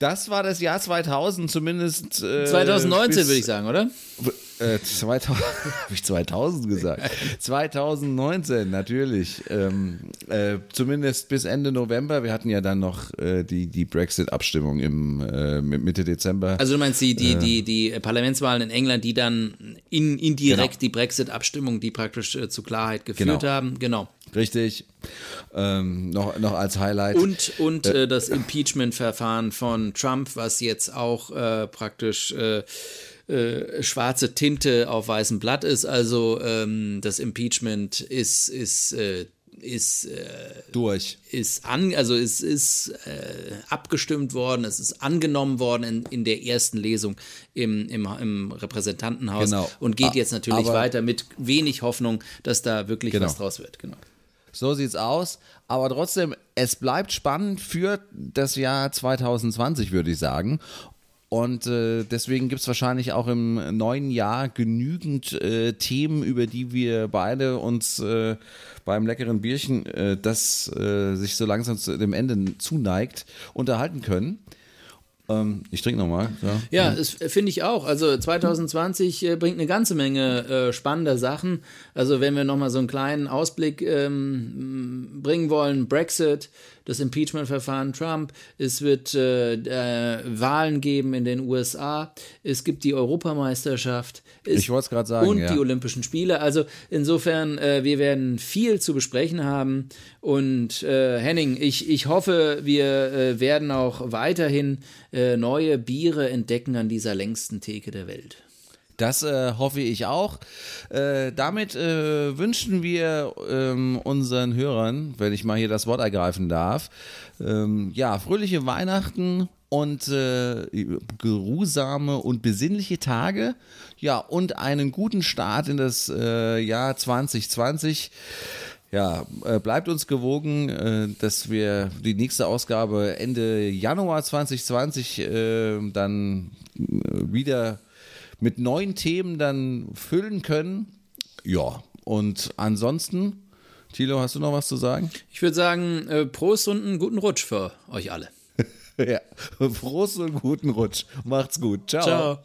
Das war das Jahr 2000, zumindest. Äh, 2019 bis- würde ich sagen, oder? Äh, 2000, *laughs* habe ich 2000 gesagt? 2019, natürlich. Ähm, äh, zumindest bis Ende November. Wir hatten ja dann noch äh, die, die Brexit-Abstimmung im äh, Mitte Dezember. Also du meinst die, die, die, die Parlamentswahlen in England, die dann in, indirekt Genau. die Brexit-Abstimmung, die praktisch äh, zu Klarheit geführt Genau. haben, genau. Richtig. Ähm, noch, noch als Highlight. Und, und äh, das Impeachment-Verfahren von Trump, was jetzt auch äh, praktisch äh, äh, schwarze Tinte auf weißem Blatt ist. Also ähm, das Impeachment ist, ist, äh, ist äh, durch. ist an, also es ist äh, abgestimmt worden, es ist angenommen worden in, in der ersten Lesung im, im, im Repräsentantenhaus Genau. und geht Ah, jetzt natürlich aber- weiter mit wenig Hoffnung, dass da wirklich Genau. was draus wird. Genau. So sieht's aus. Aber trotzdem, es bleibt spannend für das Jahr 2020, würde ich sagen. Und äh, deswegen gibt's wahrscheinlich auch im neuen Jahr genügend äh, Themen, über die wir beide uns äh, beim leckeren Bierchen, äh, das äh, sich so langsam zu dem Ende zuneigt, unterhalten können. Ähm, ich trinke nochmal. Ja. Ja, finde ich auch. Also 2020 äh, bringt eine ganze Menge spannender Sachen. Also wenn wir nochmal so einen kleinen Ausblick ähm, bringen wollen, Brexit, das Impeachment-Verfahren Trump, es wird äh, äh, Wahlen geben in den USA, es gibt die Europameisterschaft. es- Ich sagen, Und ja. die Olympischen Spiele. Also insofern, äh, wir werden viel zu besprechen haben. Und äh, Henning, ich, ich hoffe, wir äh, werden auch weiterhin äh, neue Biere entdecken an dieser längsten Theke der Welt. Das äh, hoffe ich auch. Äh, damit äh, wünschen wir ähm, unseren Hörern, wenn ich mal hier das Wort ergreifen darf, ähm, ja, fröhliche Weihnachten und äh, geruhsame und besinnliche Tage. Ja, und einen guten Start in das äh, Jahr 2020. Ja, äh, bleibt uns gewogen, dass wir die nächste Ausgabe Ende Januar 2020 äh, dann wieder mit neuen Themen dann füllen können. Ja, und ansonsten, Thilo, hast du noch was zu sagen? Ich würde sagen, äh, Prost und einen guten Rutsch für euch alle. *laughs* ja, Prost und guten Rutsch. Macht's gut. Ciao. Ciao.